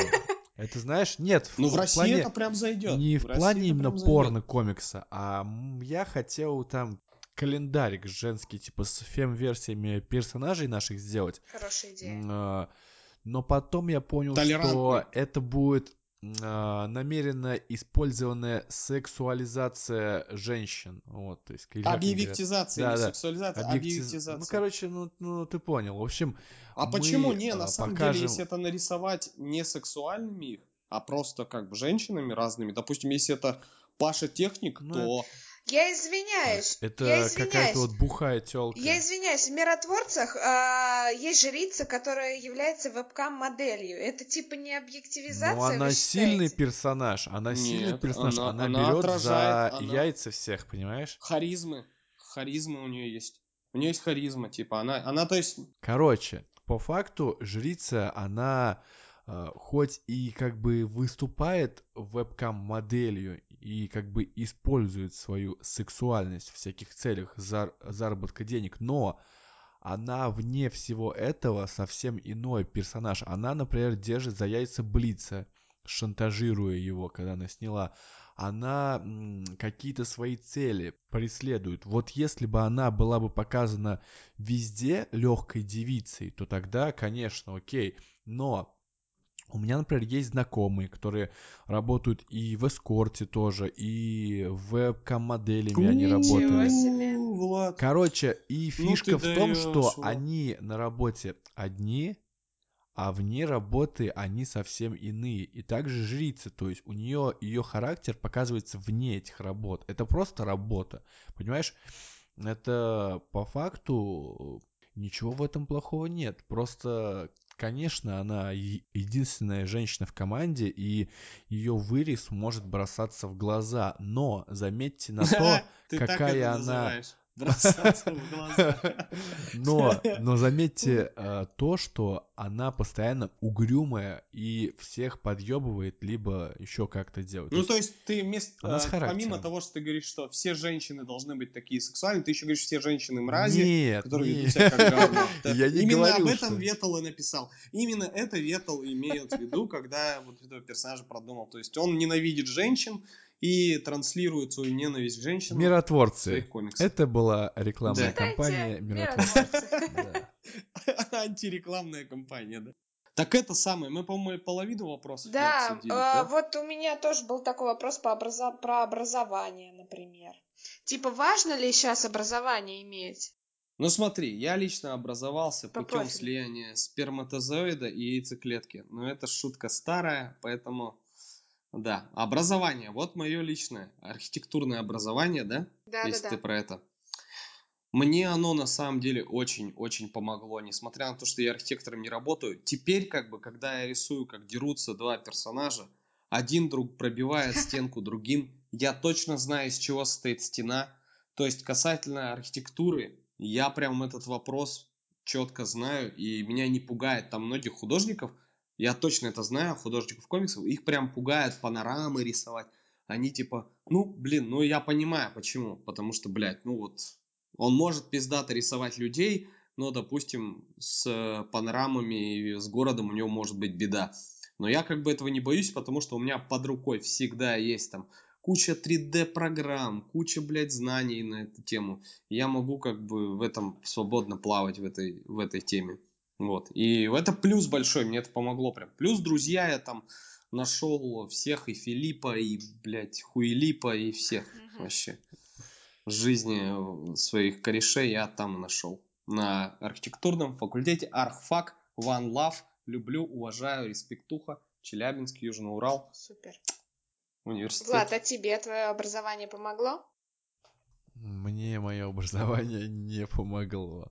Speaker 4: это знаешь, нет,
Speaker 3: Ну, в России
Speaker 4: плане,
Speaker 3: это прям зайдет.
Speaker 4: не в,
Speaker 3: России
Speaker 4: плане именно порно-комикса, а я хотел там календарик женский, типа с фем-версиями персонажей наших сделать,
Speaker 2: Хорошая идея.
Speaker 4: А, но потом я понял, что это будет а, намеренно использованная сексуализация женщин, вот, то есть?
Speaker 3: Объективизация
Speaker 4: Да,
Speaker 3: или
Speaker 4: да.
Speaker 3: сексуализация?
Speaker 4: Объектиз-
Speaker 3: Объективизация.
Speaker 4: Ну, короче, ну, ну ты понял. В общем,
Speaker 3: а
Speaker 4: мы,
Speaker 3: почему не?
Speaker 4: а,
Speaker 3: На самом
Speaker 4: покажем-
Speaker 3: деле, если это нарисовать не сексуальными их, а просто как бы женщинами разными, допустим, если это Паша Техник,
Speaker 4: Ну,
Speaker 3: то
Speaker 2: Я извиняюсь.
Speaker 4: это
Speaker 2: я извиняюсь.
Speaker 4: какая-то вот бухая телка.
Speaker 2: Я извиняюсь, в миротворцах а, есть жрица, которая является вебкам-моделью. Это типа не объективизация,
Speaker 4: Но она сильный персонаж, она сильный
Speaker 3: Нет,
Speaker 4: персонаж,
Speaker 3: она-
Speaker 4: она,
Speaker 3: она
Speaker 4: берет
Speaker 3: отражает,
Speaker 4: за
Speaker 3: она-
Speaker 4: яйца всех, понимаешь?
Speaker 3: харизмы, харизмы у нее есть. У нее есть харизма, типа, она, она, то есть,
Speaker 4: Короче, по факту жрица, она э, хоть и как бы выступает вебкам-моделью, и как бы использует свою сексуальность в всяких целях зар заработка денег, но она вне всего этого совсем иной персонаж. Она, например, держит за яйца Блица, шантажируя его, когда она сняла. Она какие-то свои цели преследует. Вот если бы она была бы показана везде легкой девицей, то тогда, конечно, окей. Но у меня, например, есть знакомые, которые работают и в эскорте тоже, и вебкам-моделями они работают.
Speaker 3: Влад.
Speaker 4: Короче, и
Speaker 3: Ну
Speaker 4: фишка
Speaker 3: ты
Speaker 4: в том,
Speaker 3: даешь,
Speaker 4: что
Speaker 3: Влад.
Speaker 4: они на работе одни, а вне работы они совсем иные. И также жрица, то есть у нее ее характер показывается вне этих работ. Это просто работа, понимаешь? Это по факту ничего в этом плохого нет. Просто, конечно, она единственная женщина в команде, и ее вырез может бросаться в глаза. Но заметьте на то, какая она-.
Speaker 3: Бросаться в глаза.
Speaker 4: Но, но заметьте э, то, что она постоянно угрюмая и всех подъебывает, либо еще как-то делает.
Speaker 3: Ну,
Speaker 4: То
Speaker 3: есть ты вместо, э, помимо того, что ты говоришь, что все женщины должны быть такие сексуальные, ты еще говоришь, все женщины мрази,
Speaker 4: нет,
Speaker 3: которые ведут себя как говно.
Speaker 4: Я не
Speaker 3: Именно об этом Ветл и написал. Именно это Ветл имеет в виду, когда вот этого персонажа продумал. То есть он ненавидит женщин и транслирует свою ненависть к женщинам
Speaker 4: Миротворцы. Это была рекламная
Speaker 3: Да.
Speaker 4: кампания Миротворцы.
Speaker 3: Антирекламная кампания, да. Так это самое, мы, по-моему, половину вопросов не
Speaker 2: Да,
Speaker 3: обсудили, да?
Speaker 2: вот у меня тоже был такой вопрос по про образование, например. Типа, важно ли сейчас образование иметь?
Speaker 3: Ну смотри, я лично образовался
Speaker 2: По
Speaker 3: путем
Speaker 2: профилю.
Speaker 3: слияния сперматозоида и яйцеклетки. Но это шутка старая, поэтому да. Образование, вот мое личное архитектурное образование, да? Если ты
Speaker 2: Да-да-да.
Speaker 3: про это. Мне оно на самом деле очень-очень помогло, несмотря на то, что я архитектором не работаю. Теперь, как бы, когда я рисую, как дерутся два персонажа, один друг пробивает стенку другим, я точно знаю, из чего состоит стена. То есть, касательно архитектуры, я прям этот вопрос четко знаю, и меня не пугает. Там многих художников, я точно это знаю, художников комиксов, их прям пугает панорамы рисовать. Они типа, ну, блин, ну я понимаю, почему. Потому что, блядь, ну вот, он может пиздато рисовать людей, но, допустим, с панорамами и с городом у него может быть беда. Но я как бы этого не боюсь, потому что у меня под рукой всегда есть там куча 3D-программ, куча, блядь, знаний на эту тему. Я могу как бы в этом свободно плавать, в этой, в этой теме. Вот. И это плюс большой, мне это помогло прям. Плюс друзья я там нашел всех, и Филиппа, и, блядь, Хуилипа, и всех
Speaker 2: Мгм.
Speaker 3: вообще. В жизни э, своих корешей я там нашел. На архитектурном факультете Архфак, One Love. Люблю, уважаю, респектуха. Челябинск, Южный Урал,
Speaker 2: Супер.
Speaker 3: университет.
Speaker 2: Влад, а тебе твое образование помогло?
Speaker 4: Мне мое образование не помогло.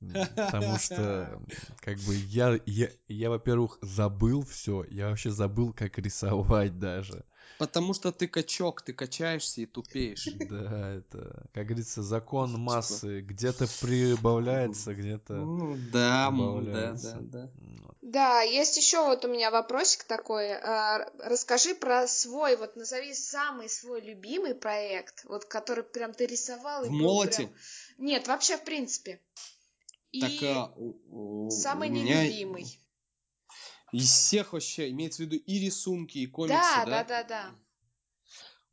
Speaker 4: Потому что, как бы, я, я, я во-первых, забыл все. Я вообще забыл, как рисовать даже.
Speaker 3: Потому что ты качок, ты качаешься и тупеешь.
Speaker 4: Да, это, как говорится, закон
Speaker 3: Типа.
Speaker 4: массы. Где-то прибавляется, где-то
Speaker 3: Ну, Да, да,
Speaker 4: убавляется.
Speaker 3: да, да.
Speaker 2: Да, есть еще вот у меня вопросик такой. А, Расскажи про свой, вот назови самый свой любимый проект, вот который прям ты рисовал. и
Speaker 3: В молоте?
Speaker 2: прям- Нет, вообще в принципе. И
Speaker 3: Так, а, у-
Speaker 2: самый
Speaker 3: у меня
Speaker 2: нелюбимый.
Speaker 3: Из всех вообще, имеется в виду и рисунки, и комиксы,
Speaker 2: Да,
Speaker 3: да?
Speaker 2: да, да, да.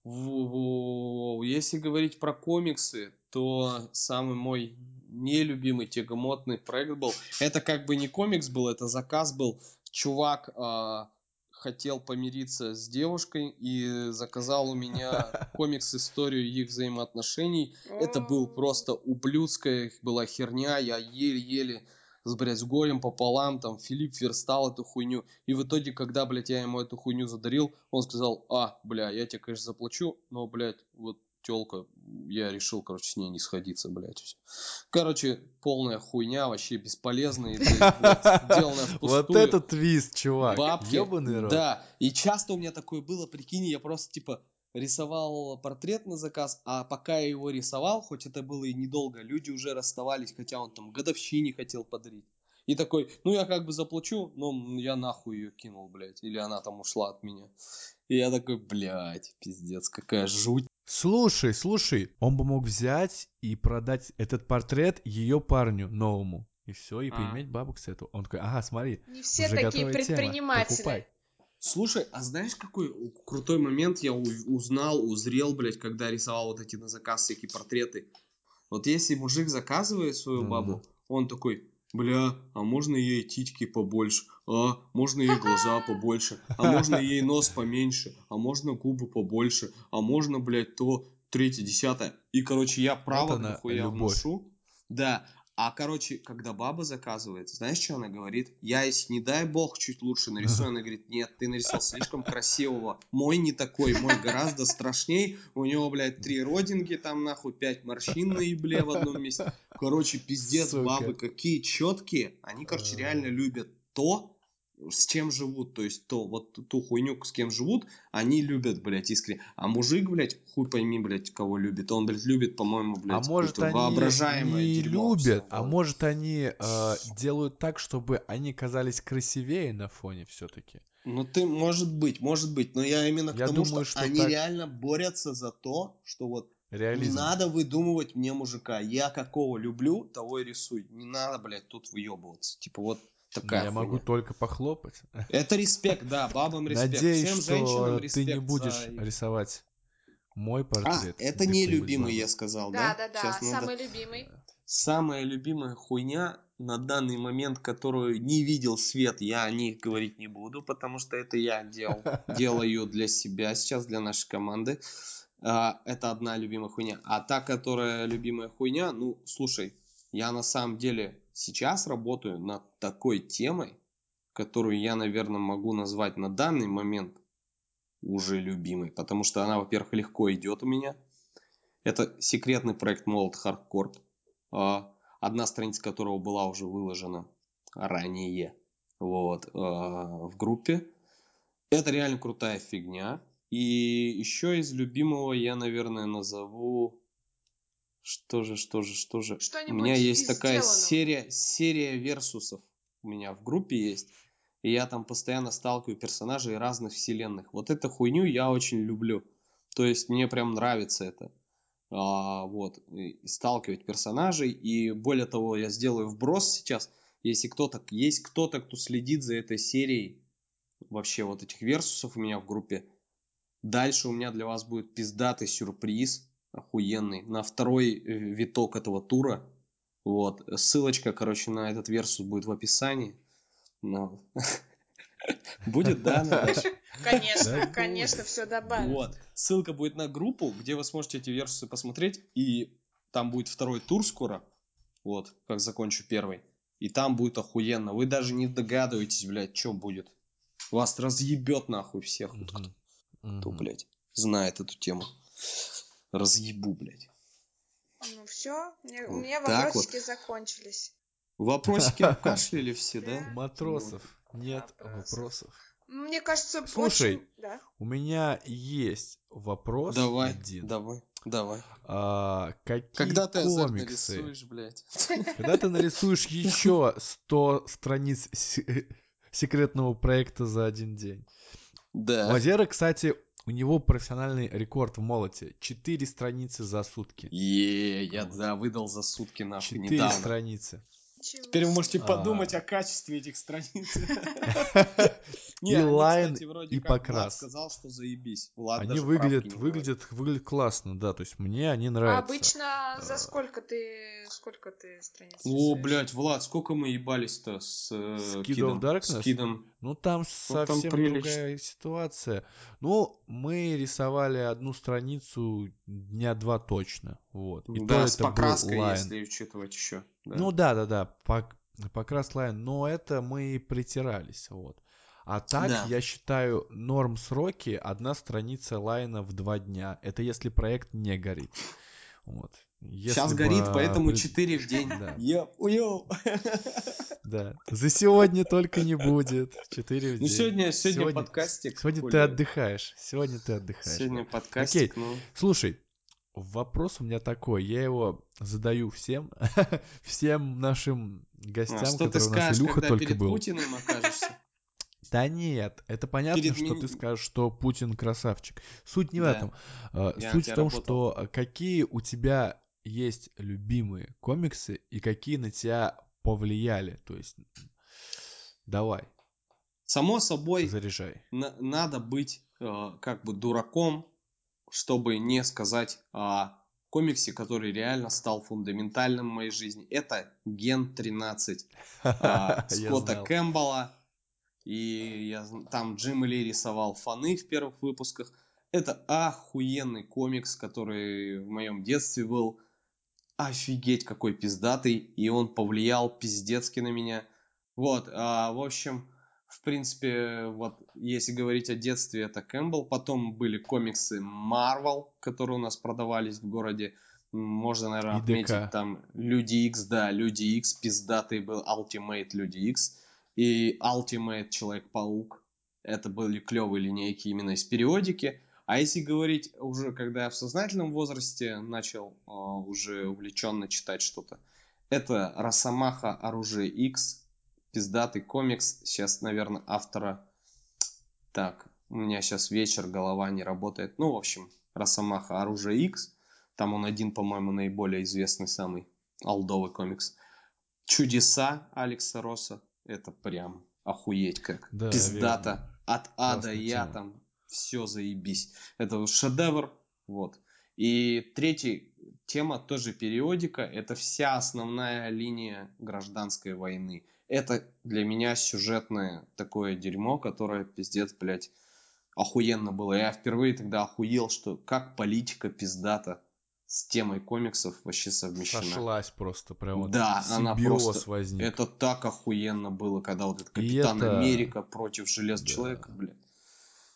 Speaker 3: Во-во-во. Если говорить про комиксы, то самый мой нелюбимый тягомотный проект был. Это как бы не комикс был, это заказ был. Чувак а, хотел помириться с девушкой и заказал у меня комикс историю их взаимоотношений. Это был просто ублюдская была херня, я еле-еле с, блядь, с горем пополам, там, Филипп верстал эту хуйню, и в итоге, когда, блядь, я ему эту хуйню задарил, он сказал, а, бля, я тебе, конечно, заплачу, но, блядь, вот телка, я решил, короче, с ней не сходиться, блядь. всё. Короче, полная хуйня, вообще бесполезная.
Speaker 4: Вот это твист, чувак.
Speaker 3: Бабки.
Speaker 4: Ёбаный.
Speaker 3: Да, и часто у меня такое было, прикинь, я просто, типа, рисовал портрет на заказ, а пока я его рисовал, хоть это было и недолго, люди уже расставались, хотя он там годовщине хотел подарить. И такой, ну я как бы заплачу, но я нахуй ее кинул, блядь. Или она там ушла от меня. И я такой, блядь, пиздец, какая жуть.
Speaker 4: Слушай, слушай, он бы мог взять и продать этот портрет ее парню новому. И все, и
Speaker 3: А.
Speaker 4: поиметь бабок с этого. Он такой, ага, смотри,
Speaker 2: Не все
Speaker 4: уже
Speaker 2: такие
Speaker 4: готовая тема,
Speaker 2: предприниматели.
Speaker 4: покупай.
Speaker 3: Слушай, а знаешь, какой крутой момент я узнал, узрел, блядь, когда рисовал вот эти на заказ всякие портреты? Вот если мужик заказывает свою бабу, он такой, бля, а можно ей титьки побольше, а можно ей глаза побольше, а можно ей нос поменьше, а можно губы побольше, а можно, блядь, то третье, десятое. И, короче, я право
Speaker 4: она,
Speaker 3: нахуя
Speaker 4: любовь.
Speaker 3: вношу. Да, а, короче, когда баба заказывает, знаешь, что она говорит? Я, если не дай бог, чуть лучше нарисую, она говорит, нет, ты нарисовал слишком красивого. Мой не такой, мой гораздо страшней. У него, блядь, три родинки там, нахуй, пять морщин на ебле в одном месте. Короче, пиздец,
Speaker 4: Сука.
Speaker 3: бабы какие четкие. Они, короче, реально любят то, с чем живут, то есть то, вот ту- хуйню, с кем живут, они любят, блядь, искренне. А мужик, блядь, хуй пойми, блядь, кого любит. Он, блядь, любит, по-моему, блядь,
Speaker 4: а может они
Speaker 3: воображаемое
Speaker 4: не
Speaker 3: дерьмо
Speaker 4: любят, а может они э, делают так, чтобы они казались красивее на фоне все-таки.
Speaker 3: Ну ты, может быть, может быть, но я именно к
Speaker 4: Я
Speaker 3: тому,
Speaker 4: думаю,
Speaker 3: что,
Speaker 4: что
Speaker 3: они
Speaker 4: так-
Speaker 3: реально борются за то, что вот не
Speaker 4: Реализм.
Speaker 3: надо выдумывать мне мужика. Я какого люблю, того и рисуй. Не надо, блядь, тут выебываться. Типа вот такая
Speaker 4: я могу
Speaker 3: хуйня.
Speaker 4: только похлопать.
Speaker 3: Это респект, да, бабам респект.
Speaker 4: Надеюсь,
Speaker 3: Всем
Speaker 4: что ты не будешь
Speaker 3: за
Speaker 4: рисовать мой
Speaker 3: А,
Speaker 4: портрет.
Speaker 3: это
Speaker 4: где
Speaker 3: не любимый, я сказал,
Speaker 2: Да,
Speaker 3: да?
Speaker 2: да, да,
Speaker 3: надо-
Speaker 2: самый любимый.
Speaker 3: Самая любимая хуйня на данный момент, которую не видел свет, я о ней говорить не буду, потому что это я делал, делаю для себя сейчас, для нашей команды. А, Это одна любимая хуйня. А та, которая любимая хуйня, ну, слушай, я на самом деле сейчас работаю над такой темой, которую я, наверное, могу назвать на данный момент уже любимой, потому что она, во-первых, легко идет у меня. Это секретный проект Молот Hardcore, а, одна страница которого была уже выложена ранее вот, а, в группе. Это реально крутая фигня. И еще из любимого я, наверное, назову... Что же, что же, что же? У
Speaker 2: Что-нибудь
Speaker 3: меня есть такая
Speaker 2: сделанного.
Speaker 3: серия, серия версусов у меня в группе есть. И я там постоянно сталкиваю персонажей разных вселенных. Вот эту хуйню я очень люблю. То есть мне прям нравится это. А, вот. И сталкивать персонажей. И более того, я сделаю вброс сейчас. Если кто-то, есть кто-то, кто следит за этой серией вообще вот этих версусов у меня в группе. Дальше у меня для вас будет пиздатый сюрприз, охуенный, на второй э, виток этого тура. Вот, ссылочка, короче, на этот версус будет в описании. Будет, да, Наташа?
Speaker 2: Конечно, конечно, все добавим.
Speaker 3: Вот. Ссылка будет на группу, где вы сможете эти версусы посмотреть. И там будет второй тур скоро. Вот, как закончу первый. И там будет охуенно. Вы даже не догадываетесь, блядь, что будет. Вас разъебет нахуй всех, вот кто, блядь, знает эту тему. Разъебу, блядь.
Speaker 2: Ну все, у меня
Speaker 3: Вот
Speaker 2: меня
Speaker 3: так
Speaker 2: вопросики закончились.
Speaker 3: Вопросики обкашляли все,
Speaker 2: Да.
Speaker 4: У матросов нет
Speaker 2: Вопросов. Мне кажется,
Speaker 4: Слушай,
Speaker 2: очень... Да.
Speaker 4: У меня есть вопрос
Speaker 3: Давай,
Speaker 4: один.
Speaker 3: давай, давай.
Speaker 4: А, какие
Speaker 3: Когда ты
Speaker 4: комиксы?
Speaker 3: нарисуешь, блядь?
Speaker 4: Когда ты нарисуешь еще 100 страниц се- секретного проекта за один день?
Speaker 3: Да.
Speaker 4: Вазера, кстати, у него профессиональный рекорд в молоте. 4 страницы за сутки.
Speaker 3: Е, я да, выдал за сутки нахуй
Speaker 4: 4
Speaker 3: недавно.
Speaker 4: страницы.
Speaker 2: Ничего
Speaker 3: Теперь вы можете
Speaker 2: себе.
Speaker 4: А.
Speaker 3: подумать о качестве этих страниц.
Speaker 4: И лайн, и покрас.
Speaker 3: сказал, что заебись. Влад
Speaker 4: Они выглядят, выглядят, выглядят классно, да. То есть мне они
Speaker 2: А
Speaker 4: нравятся.
Speaker 2: обычно за
Speaker 4: А.
Speaker 2: сколько ты сколько ты страниц
Speaker 3: О, блядь, Влад, сколько мы ебались-то с э, Кидом?
Speaker 4: Darkness?
Speaker 3: С Кидом.
Speaker 4: Ну, там
Speaker 3: Ну, там
Speaker 4: совсем другая ситуация. Ну, мы рисовали одну страницу дня два точно. Вот. И то
Speaker 3: да, с
Speaker 4: это был
Speaker 3: покраской,
Speaker 4: line.
Speaker 3: если учитывать еще. Да.
Speaker 4: Ну да, да, да, пок- покрас line, но это мы притирались, вот. А так,
Speaker 3: Да.
Speaker 4: я считаю, норм сроки одна страница лайна в два дня. Это если проект не горит. Вот.
Speaker 3: Сейчас
Speaker 4: Если
Speaker 3: горит,
Speaker 4: бы,
Speaker 3: поэтому
Speaker 4: при-
Speaker 3: 4 в день.
Speaker 4: Да.
Speaker 3: Уёу.
Speaker 4: Да. За сегодня только не будет. Четыре в
Speaker 3: Ну,
Speaker 4: день.
Speaker 3: сегодня, сегодня подкастик.
Speaker 4: Сегодня ты отдыхаешь. Сегодня ты отдыхаешь.
Speaker 3: Сегодня подкастик,
Speaker 4: Окей.
Speaker 3: ну.
Speaker 4: Слушай, вопрос у меня такой, я его задаю всем, всем нашим гостям,
Speaker 3: А что ты
Speaker 4: которые у нас Илюха
Speaker 3: когда
Speaker 4: только
Speaker 3: перед
Speaker 4: был.
Speaker 3: Путиным окажешься?
Speaker 4: Да нет, это понятно,
Speaker 3: Перед
Speaker 4: что
Speaker 3: ми-
Speaker 4: ты скажешь, что Путин красавчик. Суть не в
Speaker 3: Да.
Speaker 4: этом. А,
Speaker 3: Я
Speaker 4: Суть в том,
Speaker 3: работал.
Speaker 4: что а, какие у тебя есть любимые комиксы и какие на тебя повлияли. То есть, давай,
Speaker 3: Само собой,
Speaker 4: заряжай.
Speaker 3: на- надо быть э, как бы дураком, чтобы не сказать о комиксе, который реально стал фундаментальным в моей жизни. Это Ген 13 а, Скотта. Кэмпбелла. И я, там Джим Ли рисовал фаны в первых выпусках. Это охуенный комикс, который в моем детстве был. Офигеть, какой пиздатый. И он повлиял пиздецки на меня. Вот, а, в общем, в принципе, вот если говорить о детстве, это Кэмпбелл. Потом были комиксы Marvel, которые у нас продавались в городе. Можно, наверное, отметить там Люди Икс, да, Люди Икс, пиздатый был Ultimate Люди Икс и Ultimate Человек-паук. Это были клевые линейки именно из периодики. А если говорить уже, когда я в сознательном возрасте начал а, уже увлеченно читать что-то, это Росомаха Оружие X, пиздатый комикс. Сейчас, наверное, автора... Так, у меня сейчас вечер, голова не работает. Ну, в общем, Росомаха Оружие X. Там он один, по-моему, наиболее известный самый олдовый комикс. Чудеса Алекса Росса. Это прям охуеть как.
Speaker 4: Да,
Speaker 3: Пиздата.
Speaker 4: верно.
Speaker 3: От ада
Speaker 4: Классная
Speaker 3: я там. Все заебись. Это шедевр. Вот. И третья тема тоже периодика. Это вся основная линия гражданской войны. Это для меня сюжетное такое дерьмо, которое пиздец, блядь, охуенно было. Я впервые тогда охуел, что как политика пиздата с темой комиксов вообще совмещена.
Speaker 4: Сошлась просто прям вот
Speaker 3: Да, она просто-
Speaker 4: возник.
Speaker 3: Это так охуенно было, когда вот этот Капитан
Speaker 4: это-
Speaker 3: Америка против Железного
Speaker 4: Да.
Speaker 3: человека, блядь.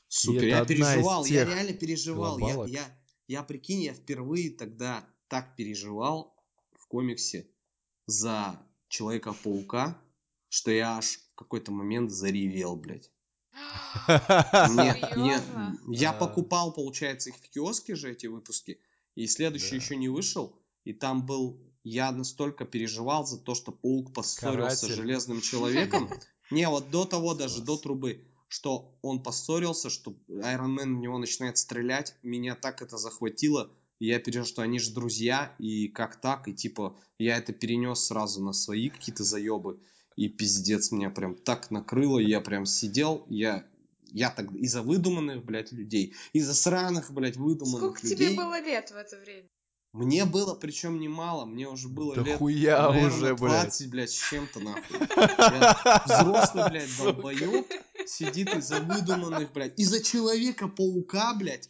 Speaker 3: Супер, я переживал, я реально переживал. Я, я, я, прикинь, я впервые тогда так переживал в комиксе за Человека-паука, что я аж в какой-то момент заревел, блядь. Не, не,
Speaker 2: Серьезно?
Speaker 3: я покупал, получается, их в киоске же, эти выпуски, и следующий
Speaker 4: Да.
Speaker 3: еще не вышел, и там был, я настолько переживал за то, что паук поссорился с железным человеком, не, вот до того даже, до трубы, что он поссорился, что Iron Man в него начинает стрелять, меня так это захватило, и я пережил, что они же друзья, и как так, и типа, я это перенес сразу на свои какие-то заебы, и пиздец, меня прям так накрыло, я прям сидел, я, я так из-за выдуманных, блядь, людей, из-за сраных, блядь, выдуманных
Speaker 2: Сколько
Speaker 3: людей.
Speaker 2: тебе было лет в это время?
Speaker 3: Мне было, причем немало, мне уже было
Speaker 4: Да
Speaker 3: лет,
Speaker 4: хуя
Speaker 3: наверное,
Speaker 4: уже, блядь.
Speaker 3: 20, блядь, с чем-то, нахуй. Я взрослый, блядь,
Speaker 4: Сука.
Speaker 3: долбоеб сидит из-за выдуманных, блядь, из-за Человека-паука, блядь,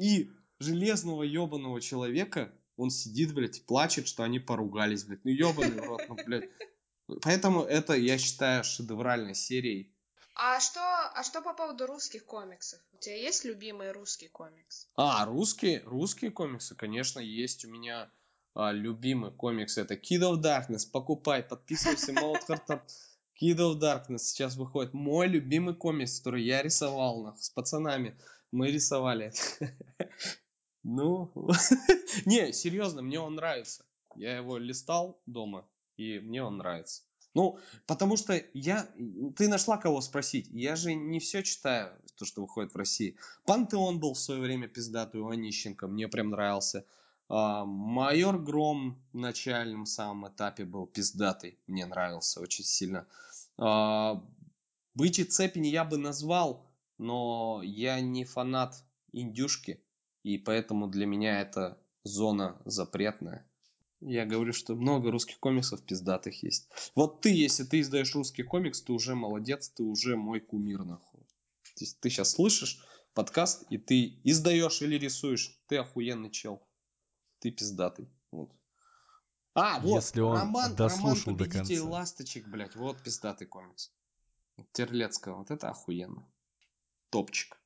Speaker 3: и железного ебаного человека, он сидит, блядь, и плачет, что они поругались, блядь. Ну, ебаный в рот, ну, блядь. Поэтому это, я считаю, шедевральной серией.
Speaker 2: А что, а что по поводу русских комиксов? У тебя есть любимый русский комикс?
Speaker 3: А, русские, русские комиксы, конечно, есть у меня а, любимый комикс. Это Kid of Darkness. Покупай, подписывайся, Молот Хардтоп. Kid of Darkness сейчас выходит. Мой любимый комикс, который я рисовал с пацанами. Мы рисовали. Ну, не, серьезно, мне он нравится. Я его листал дома, и мне он нравится. Ну, потому что я... Ты нашла кого спросить. Я же не все читаю, то, что выходит в России. Пантеон был в свое время пиздатый у Онищенко, мне прям нравился. А, Майор Гром в начальном самом этапе был пиздатый, мне нравился очень сильно. А, Бычий цепень я бы назвал, но я не фанат индюшки, и поэтому для меня это зона запретная. Я говорю, что много русских комиксов пиздатых есть. Вот ты, если ты издаешь русский комикс, ты уже молодец, ты уже мой кумир, нахуй. То есть ты сейчас слышишь подкаст, и ты издаешь или рисуешь, ты охуенный чел. Ты пиздатый. Вот. А, вот,
Speaker 4: Если он
Speaker 3: роман,
Speaker 4: дослушал
Speaker 3: роман
Speaker 4: до
Speaker 3: «Победитель
Speaker 4: конца.
Speaker 3: ласточек», блядь, вот пиздатый комикс. Терлецкого, вот это охуенно. Топчик.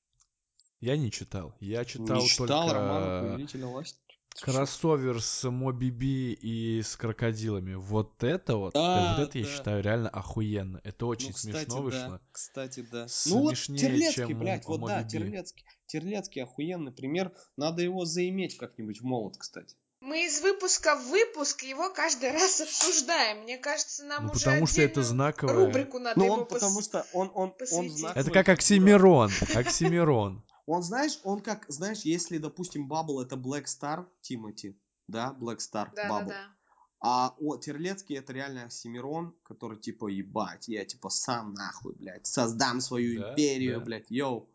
Speaker 4: Я не читал. Я читал
Speaker 3: Не читал
Speaker 4: только...
Speaker 3: роман «Повелителя ласточек»?
Speaker 4: Кроссовер с Моби Би и с крокодилами. Вот это вот,
Speaker 3: Да,
Speaker 4: вот это я
Speaker 3: да.
Speaker 4: считаю реально охуенно. Это
Speaker 3: Ну,
Speaker 4: очень
Speaker 3: кстати,
Speaker 4: смешно
Speaker 3: да.
Speaker 4: вышло.
Speaker 3: Кстати, да. Ну вот
Speaker 4: Смешнее,
Speaker 3: Терлецкий,
Speaker 4: чем
Speaker 3: блядь,
Speaker 4: у
Speaker 3: вот да,
Speaker 4: Моби Би.
Speaker 3: Терлецкий. Терлецкий охуенный пример. Надо его заиметь как-нибудь в молот, кстати.
Speaker 2: Мы из выпуска в выпуск его каждый раз обсуждаем. Мне кажется, нам
Speaker 4: Ну,
Speaker 2: уже
Speaker 4: потому что это знаковое.
Speaker 2: рубрику надо
Speaker 3: Ну
Speaker 2: его
Speaker 3: он,
Speaker 2: пос-
Speaker 3: потому что он, он, он знаковый
Speaker 4: Это как. Оксимирон. Оксимирон.
Speaker 3: Он, знаешь, он как, знаешь, если, допустим, Бабл это Black Star Тимати, да, Black Star
Speaker 2: Да, да,
Speaker 3: Bubble,
Speaker 2: да.
Speaker 3: а о, Терлецкий это реально Оксимирон, который типа, ебать, я типа сам нахуй, блядь, создам свою
Speaker 4: Да,
Speaker 3: империю,
Speaker 4: да.
Speaker 3: блядь, йоу.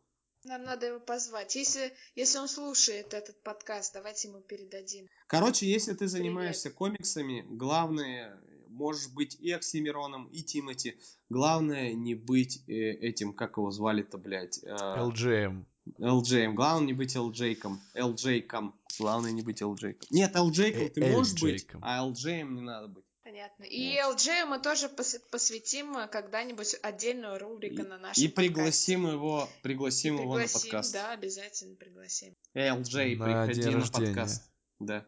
Speaker 2: Нам надо его позвать. Если, если он слушает этот подкаст, давайте ему передадим.
Speaker 3: Короче, если ты занимаешься комиксами, главное, можешь быть и Оксимироном, и Тимати, главное не быть э, этим, как его звали-то, блядь, э,
Speaker 4: LJM.
Speaker 3: LJ. Главное не быть LJ-ком. LJ-ком. Главное не быть LJ-ком. Нет, LJ-ком
Speaker 4: Э,
Speaker 3: ты можешь быть, а LJ не надо быть.
Speaker 2: Понятно. И LJ мы тоже пос- посвятим э, когда-нибудь отдельную рубрику на нашем
Speaker 3: и пригласим его, пригласим его на подкаст.
Speaker 2: да, обязательно пригласим.
Speaker 3: LJ,
Speaker 4: На
Speaker 3: приходи на подкаст. Да.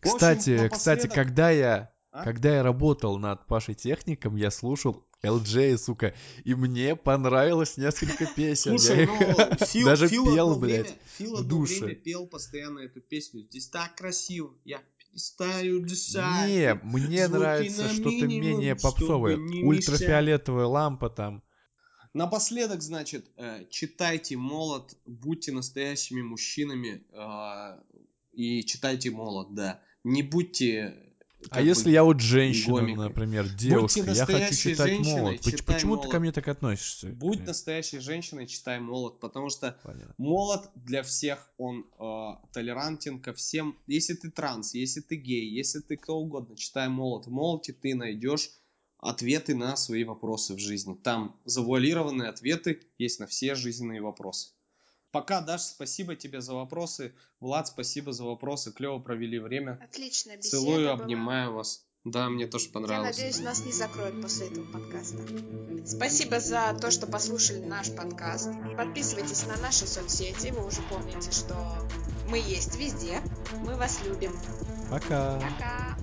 Speaker 4: Кстати, кстати, когда я,
Speaker 3: А?
Speaker 4: когда я работал над Пашей Техником, я слушал LJ, сука, и мне понравилось несколько песен.
Speaker 3: Слушай, ну, Фил,
Speaker 4: даже
Speaker 3: Фил
Speaker 4: пел, блядь,
Speaker 3: время, Фил
Speaker 4: в душе.
Speaker 3: время пел постоянно эту песню. Здесь так красиво, я перестаю дышать.
Speaker 4: Не, мне нравится что-то менее попсовое. Ультрафиолетовая лампа там.
Speaker 3: Напоследок, значит, э, читайте молот, будьте настоящими мужчинами э, и читайте молот, да. Не будьте.
Speaker 4: А если я вот женщина,
Speaker 3: гомикой.
Speaker 4: например, девушка, я хочу читать
Speaker 3: женщиной,
Speaker 4: молот.
Speaker 3: Читай
Speaker 4: Почему ты
Speaker 3: молот.
Speaker 4: ко мне так относишься?
Speaker 3: Будь настоящей женщиной, читай молот, потому что
Speaker 4: Понятно.
Speaker 3: молот для всех, он э, толерантен ко всем. Если ты транс, если ты гей, если ты кто угодно, читай молот. В молоте ты найдешь ответы на свои вопросы в жизни. Там завуалированные ответы есть на все жизненные вопросы. Пока, Даш, спасибо тебе за вопросы. Влад, спасибо за вопросы. Клево провели время.
Speaker 2: Отличная беседа
Speaker 3: Целую,
Speaker 2: была.
Speaker 3: обнимаю вас. Да, мне тоже
Speaker 2: Я
Speaker 3: понравилось.
Speaker 2: надеюсь, нас не закроют после этого подкаста. Спасибо за то, что послушали наш подкаст. Подписывайтесь на наши соцсети. Вы уже помните, что мы есть везде. Мы вас любим.
Speaker 4: Пока.
Speaker 2: Пока.